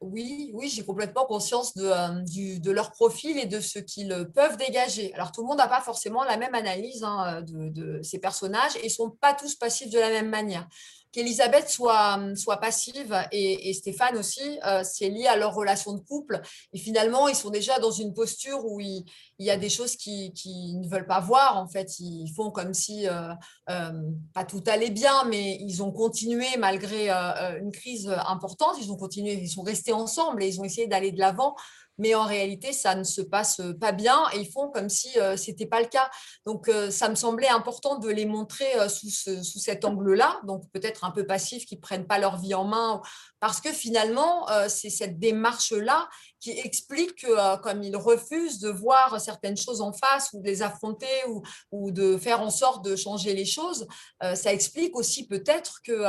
oui, oui, j'ai complètement conscience de, du, de, leur profil et de ce qu'ils peuvent dégager. Alors, tout le monde n'a pas forcément la même analyse hein, de, de, ces personnages et ne sont pas tous passifs de la même manière qu'Elisabeth soit, soit passive et, Stéphane aussi, euh, c'est lié à leur relation de couple. Et finalement, ils sont déjà dans une posture où il, y a des choses qu'ils qui ne veulent pas voir. En fait, ils font comme si euh, euh, pas tout allait bien, mais ils ont continué malgré une crise importante. Ils ont continué, ils sont restés ensemble et ils ont essayé d'aller de l'avant mais en réalité, ça ne se passe pas bien et ils font comme si euh, ce n'était pas le cas. Donc, euh, ça me semblait important de les montrer euh, sous, sous cet angle-là, donc peut-être un peu passif, qui ne prennent pas leur vie en main, parce que finalement, c'est cette démarche-là qui explique que comme ils refusent de voir certaines choses en face ou de les affronter ou, ou de faire en sorte de changer les choses, ça explique aussi peut-être que,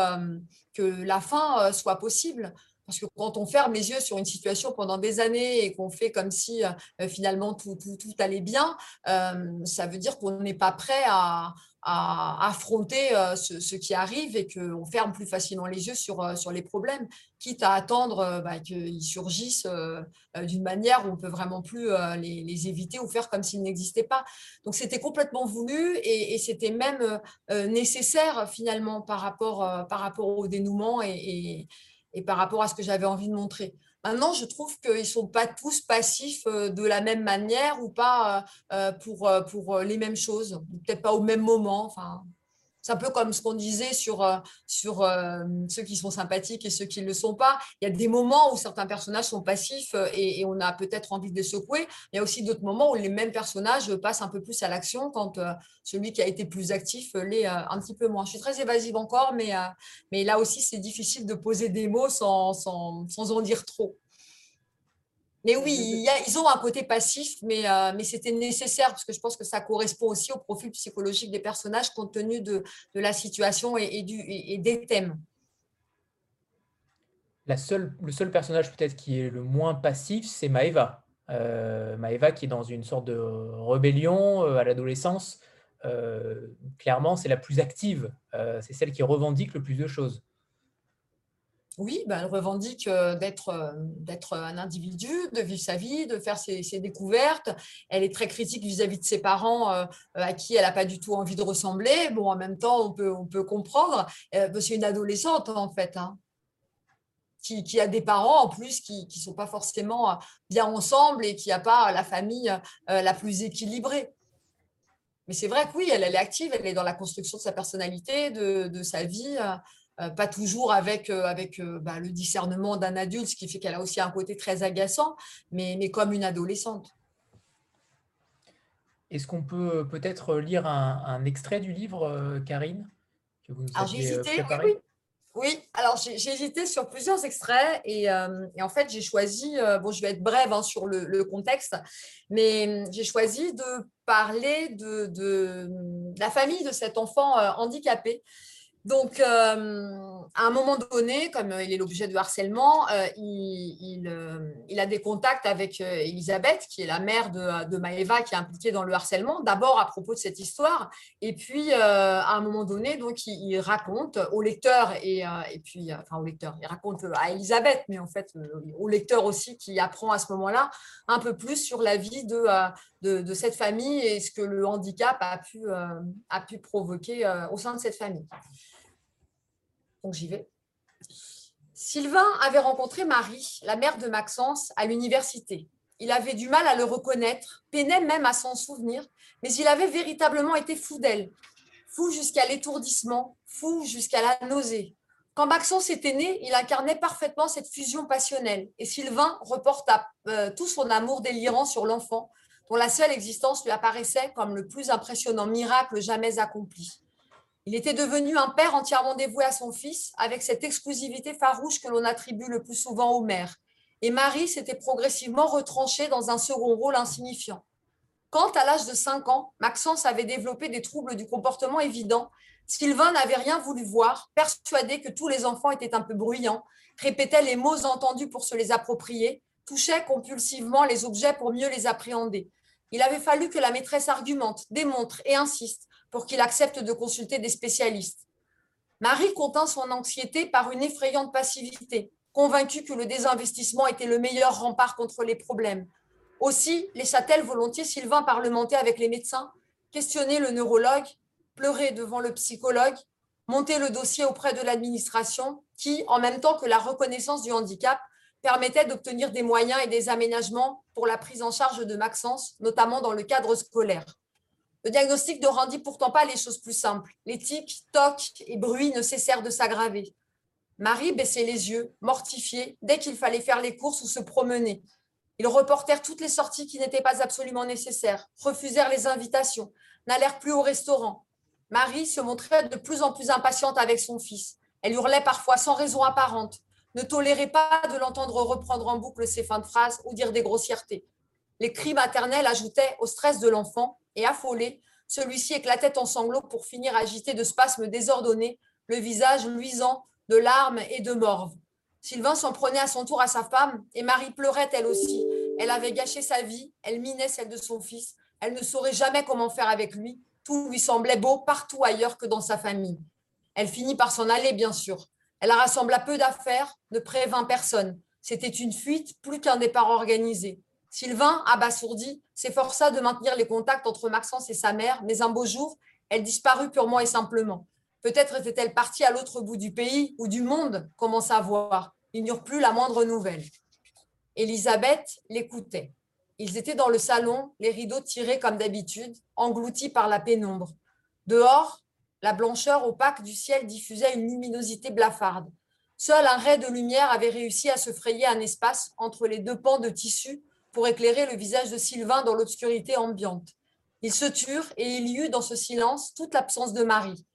que la fin soit possible. Parce que quand on ferme les yeux sur une situation pendant des années et qu'on fait comme si euh, finalement tout, allait bien, euh, ça veut dire qu'on n'est pas prêt à, affronter euh, ce, qui arrive et qu'on ferme plus facilement les yeux sur, les problèmes, quitte à attendre bah, qu'ils surgissent d'une manière où on peut vraiment plus les, éviter ou faire comme s'ils n'existaient pas. Donc c'était complètement voulu et, c'était même nécessaire finalement par rapport, au dénouement et par rapport à ce que j'avais envie de montrer. Maintenant, je trouve qu'ils ne sont pas tous passifs euh, de la même manière ou pas euh, euh, pour, pour les mêmes choses, peut-être pas au même moment. Enfin, c'est un peu comme ce qu'on disait sur, euh, sur euh, ceux qui sont sympathiques et ceux qui ne le sont pas. Il y a des moments où certains personnages sont passifs euh, et, on a peut-être envie de les secouer. Il y a aussi d'autres moments où les mêmes personnages passent un peu plus à l'action quand celui qui a été plus actif l'est un petit peu moins. Je suis très évasive encore, mais, mais là aussi, c'est difficile de poser des mots sans, sans, sans en dire trop. Mais oui, ils ont un côté passif, mais, euh, mais c'était nécessaire parce que je pense que ça correspond aussi au profil psychologique des personnages compte tenu de, la situation et, des thèmes. La le seul personnage peut-être qui est le moins passif, c'est Maeva. Euh, Maeva qui est dans une sorte de rébellion euh, à l'adolescence. clairement, c'est la plus active. c'est celle qui revendique le plus de choses. Oui, ben, elle revendique euh, d'être euh, d'être un individu, de vivre sa vie, de faire ses, découvertes. Elle est très critique vis-à-vis de ses parents euh, à qui elle n'a pas du tout envie de ressembler. Bon, en même temps, on peut, comprendre. c'est une adolescente, en fait, hein, qui, a des parents, en plus, qui ne sont pas forcément bien ensemble et qui n'a pas la famille la plus équilibrée. Mais c'est vrai que oui, elle, est active, elle est dans la construction de sa personnalité, de sa vie. Euh, pas toujours avec, euh, avec euh, bah, le discernement d'un adulte, ce qui fait qu'elle a aussi un côté très agaçant, mais, mais comme une adolescente. Est-ce qu'on peut peut-être lire un, extrait du livre, Karine que vous Alors j'ai hésité, oui, oui. alors j'ai hésité sur plusieurs extraits et, et en fait j'ai choisi, bon je vais être brève hein, sur le, le, contexte, mais j'ai choisi de parler de, de, la famille de cet enfant handicapé donc, euh, à un moment donné, comme il est l'objet de harcèlement, euh, euh, il, a des contacts avec Elisabeth, qui est la mère de, Maëva, qui est impliquée dans le harcèlement, d'abord à propos de cette histoire, et puis à un moment donné, donc, il, raconte au lecteur, et, puis, enfin au lecteur, il raconte à Elisabeth, mais en fait au lecteur aussi, qui apprend à ce moment-là un peu plus sur la vie de, de, cette famille et ce que le handicap a pu, a pu provoquer au sein de cette famille. Donc j'y vais. Sylvain avait rencontré Marie, la mère de Maxence, à l'université. Il avait du mal à le reconnaître, peinait même à s'en souvenir, mais il avait véritablement été fou d'elle. Fou jusqu'à l'étourdissement, fou jusqu'à la nausée. Quand Maxence était né, il incarnait parfaitement cette fusion passionnelle, et Sylvain reporta euh, tout son amour délirant sur l'enfant, dont la seule existence lui apparaissait comme le plus impressionnant miracle jamais accompli. Il était devenu un père entièrement dévoué à son fils, avec cette exclusivité farouche que l'on attribue le plus souvent aux mères. Et Marie s'était progressivement retranchée dans un second rôle insignifiant. Quand, à l'âge de 5 ans, Maxence avait développé des troubles du comportement évidents, Sylvain n'avait rien voulu voir, persuadé que tous les enfants étaient un peu bruyants, répétait les mots entendus pour se les approprier, touchait compulsivement les objets pour mieux les appréhender. Il avait fallu que la maîtresse argumente, démontre et insiste, pour qu'il accepte de consulter des spécialistes. Marie contint son anxiété par une effrayante passivité, convaincue que le désinvestissement était le meilleur rempart contre les problèmes. Aussi laissa-t-elle volontiers Sylvain parlementer avec les médecins, questionner le neurologue, pleurer devant le psychologue, monter le dossier auprès de l'administration qui, en même temps que la reconnaissance du handicap, permettait d'obtenir des moyens et des aménagements pour la prise en charge de Maxence, notamment dans le cadre scolaire. Le diagnostic ne rendit pourtant pas les choses plus simples. Les tics, tocs et bruits ne cessèrent de s'aggraver. Marie baissait les yeux, mortifiée, dès qu'il fallait faire les courses ou se promener. Ils reportèrent toutes les sorties qui n'étaient pas absolument nécessaires, refusèrent les invitations, n'allèrent plus au restaurant. Marie se montrait de plus en plus impatiente avec son fils. Elle hurlait parfois sans raison apparente, ne tolérait pas de l'entendre reprendre en boucle ses fins de phrases ou dire des grossièretés. Les cris maternels ajoutaient au stress de l'enfant affolé, celui-ci éclatait en sanglots pour finir agité de spasmes désordonnés, le visage luisant de larmes et de morve. Sylvain s'en prenait à son tour à sa femme et Marie pleurait elle aussi. Elle avait gâché sa vie, elle minait celle de son fils. Elle ne saurait jamais comment faire avec lui. Tout lui semblait beau partout ailleurs que dans sa famille. Elle finit par s'en aller, bien sûr. Elle rassembla peu d'affaires, ne prévint personne. C'était une fuite plus qu'un départ organisé. Sylvain, abasourdi, s'efforça de maintenir les contacts entre Maxence et sa mère, mais un beau jour, elle disparut purement et simplement. Peut-être était-elle partie à l'autre bout du pays ou du monde, comment savoir? Ils n'eurent plus la moindre nouvelle. Élisabeth l'écoutait. Ils étaient dans le salon, les rideaux tirés comme d'habitude, engloutis par la pénombre. Dehors, la blancheur opaque du ciel diffusait une luminosité blafarde. Seul un ray de lumière avait réussi à se frayer un espace entre les deux pans de tissu pour éclairer le visage de Sylvain dans l'obscurité ambiante. Ils se turent et il y eut dans ce silence toute l'absence de Marie.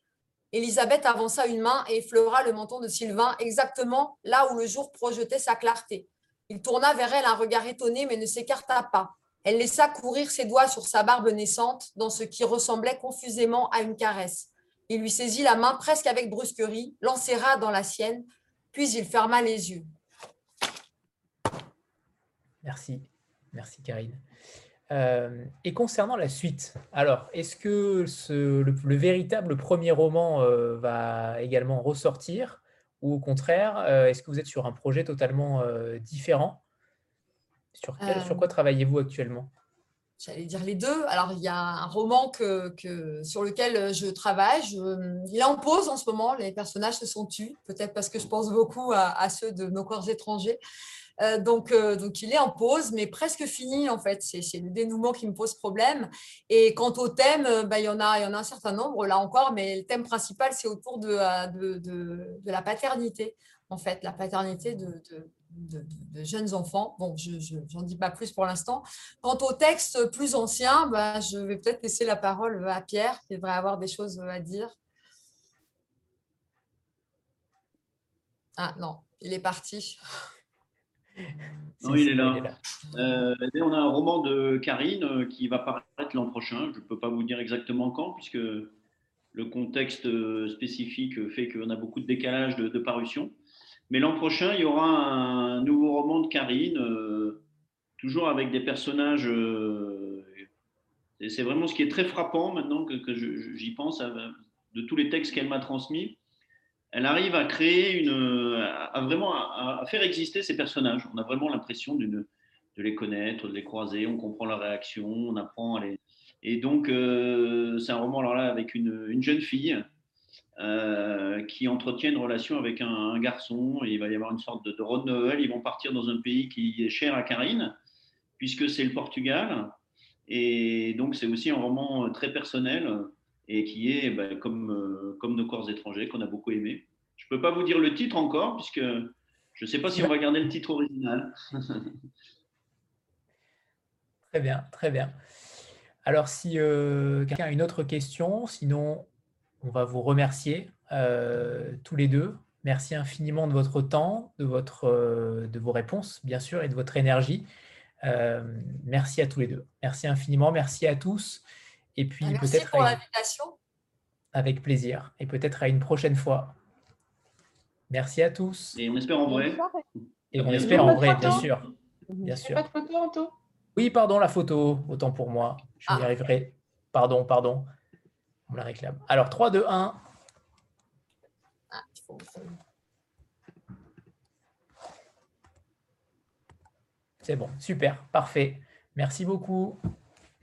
Élisabeth avança une main et effleura le menton de Sylvain exactement là où le jour projetait sa clarté. Il tourna vers elle un regard étonné mais ne s'écarta pas. Elle laissa courir ses doigts sur sa barbe naissante dans ce qui ressemblait confusément à une caresse. Il lui saisit la main presque avec brusquerie, l'enserra dans la sienne, puis il ferma les yeux. Merci. Merci Karine. Euh, et concernant la suite, alors, est-ce que le, véritable premier roman euh, va également ressortir ou au contraire, euh, est-ce que vous êtes sur un projet totalement différent? Sur, quel- sur quoi travaillez-vous actuellement? J'allais dire les deux. Alors, il y a un roman que, que- sur lequel je travaille. Je- il est en pause en ce moment. Les personnages se sont tus, peut-être parce que je pense beaucoup à, à ceux de nos corps étrangers. Euh, donc, euh, donc, il est en pause, mais presque fini en fait. C'est le dénouement qui me pose problème. Et quant au thème, bah, il, y en a, y en a un certain nombre là encore, mais le thème principal, c'est autour de, de, de- la paternité, en fait, la paternité de, de- jeunes enfants. Bon, je n'en dis pas plus pour l'instant. Quant au texte plus ancien, bah, je vais peut-être laisser la parole à Pierre, qui devrait avoir des choses à dire. Ah non, il est parti. Non, il est là. Euh, on a un roman de Karine euh, qui va paraître l'an prochain. Je ne peux pas vous dire exactement quand, puisque le contexte euh, spécifique fait qu'on a beaucoup de décalage de, de parution. Mais l'an prochain, il y aura un nouveau roman de Karine, euh, toujours avec des personnages. euh, c'est vraiment ce qui est très frappant maintenant que, j'y pense, de tous les textes qu'elle m'a transmis. Elle arrive à créer une, à, vraiment à, faire exister ces personnages. On a vraiment l'impression de les connaître, de les croiser, on comprend leurs réactions, on apprend à les. Et donc, euh, c'est un roman alors là avec une, une jeune fille euh, qui entretient une relation avec un, garçon. Et il va y avoir une sorte de, de road novel. Ils vont partir dans un pays qui est cher à Karine, puisque c'est le Portugal. Et donc, c'est aussi un roman très personnel et qui est ben, comme, euh, comme Nos corps étrangers, qu'on a beaucoup aimé. Je ne peux pas vous dire le titre encore, puisque je ne sais pas si on va garder le titre original. Très bien, très bien. Alors, si euh, quelqu'un a une autre question, sinon, on va vous remercier euh, tous les deux. Merci infiniment de votre temps, de, votre, de vos réponses, bien sûr, et de votre énergie. Merci à tous les deux. Merci infiniment, merci à tous. Et puis, Merci peut-être pour à- l'invitation. avec plaisir. Et peut-être à une prochaine fois. Merci à tous. Et on espère en vrai. Et on espère en Pas vrai, bien photo. sûr. Bien Pas sûr. de photo, Anto? Oui, pardon, la photo, autant pour moi. Je y Ah. arriverai. Pardon, pardon. On me la réclame. Alors, 3, 2, 1. Ah, il faut- faut- C'est bon, super, parfait. Merci beaucoup.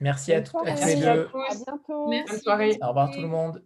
Merci à, Bonne tout- à tous les Merci à deux. tous. À bientôt. Bonne soirée. Au revoir tout le monde.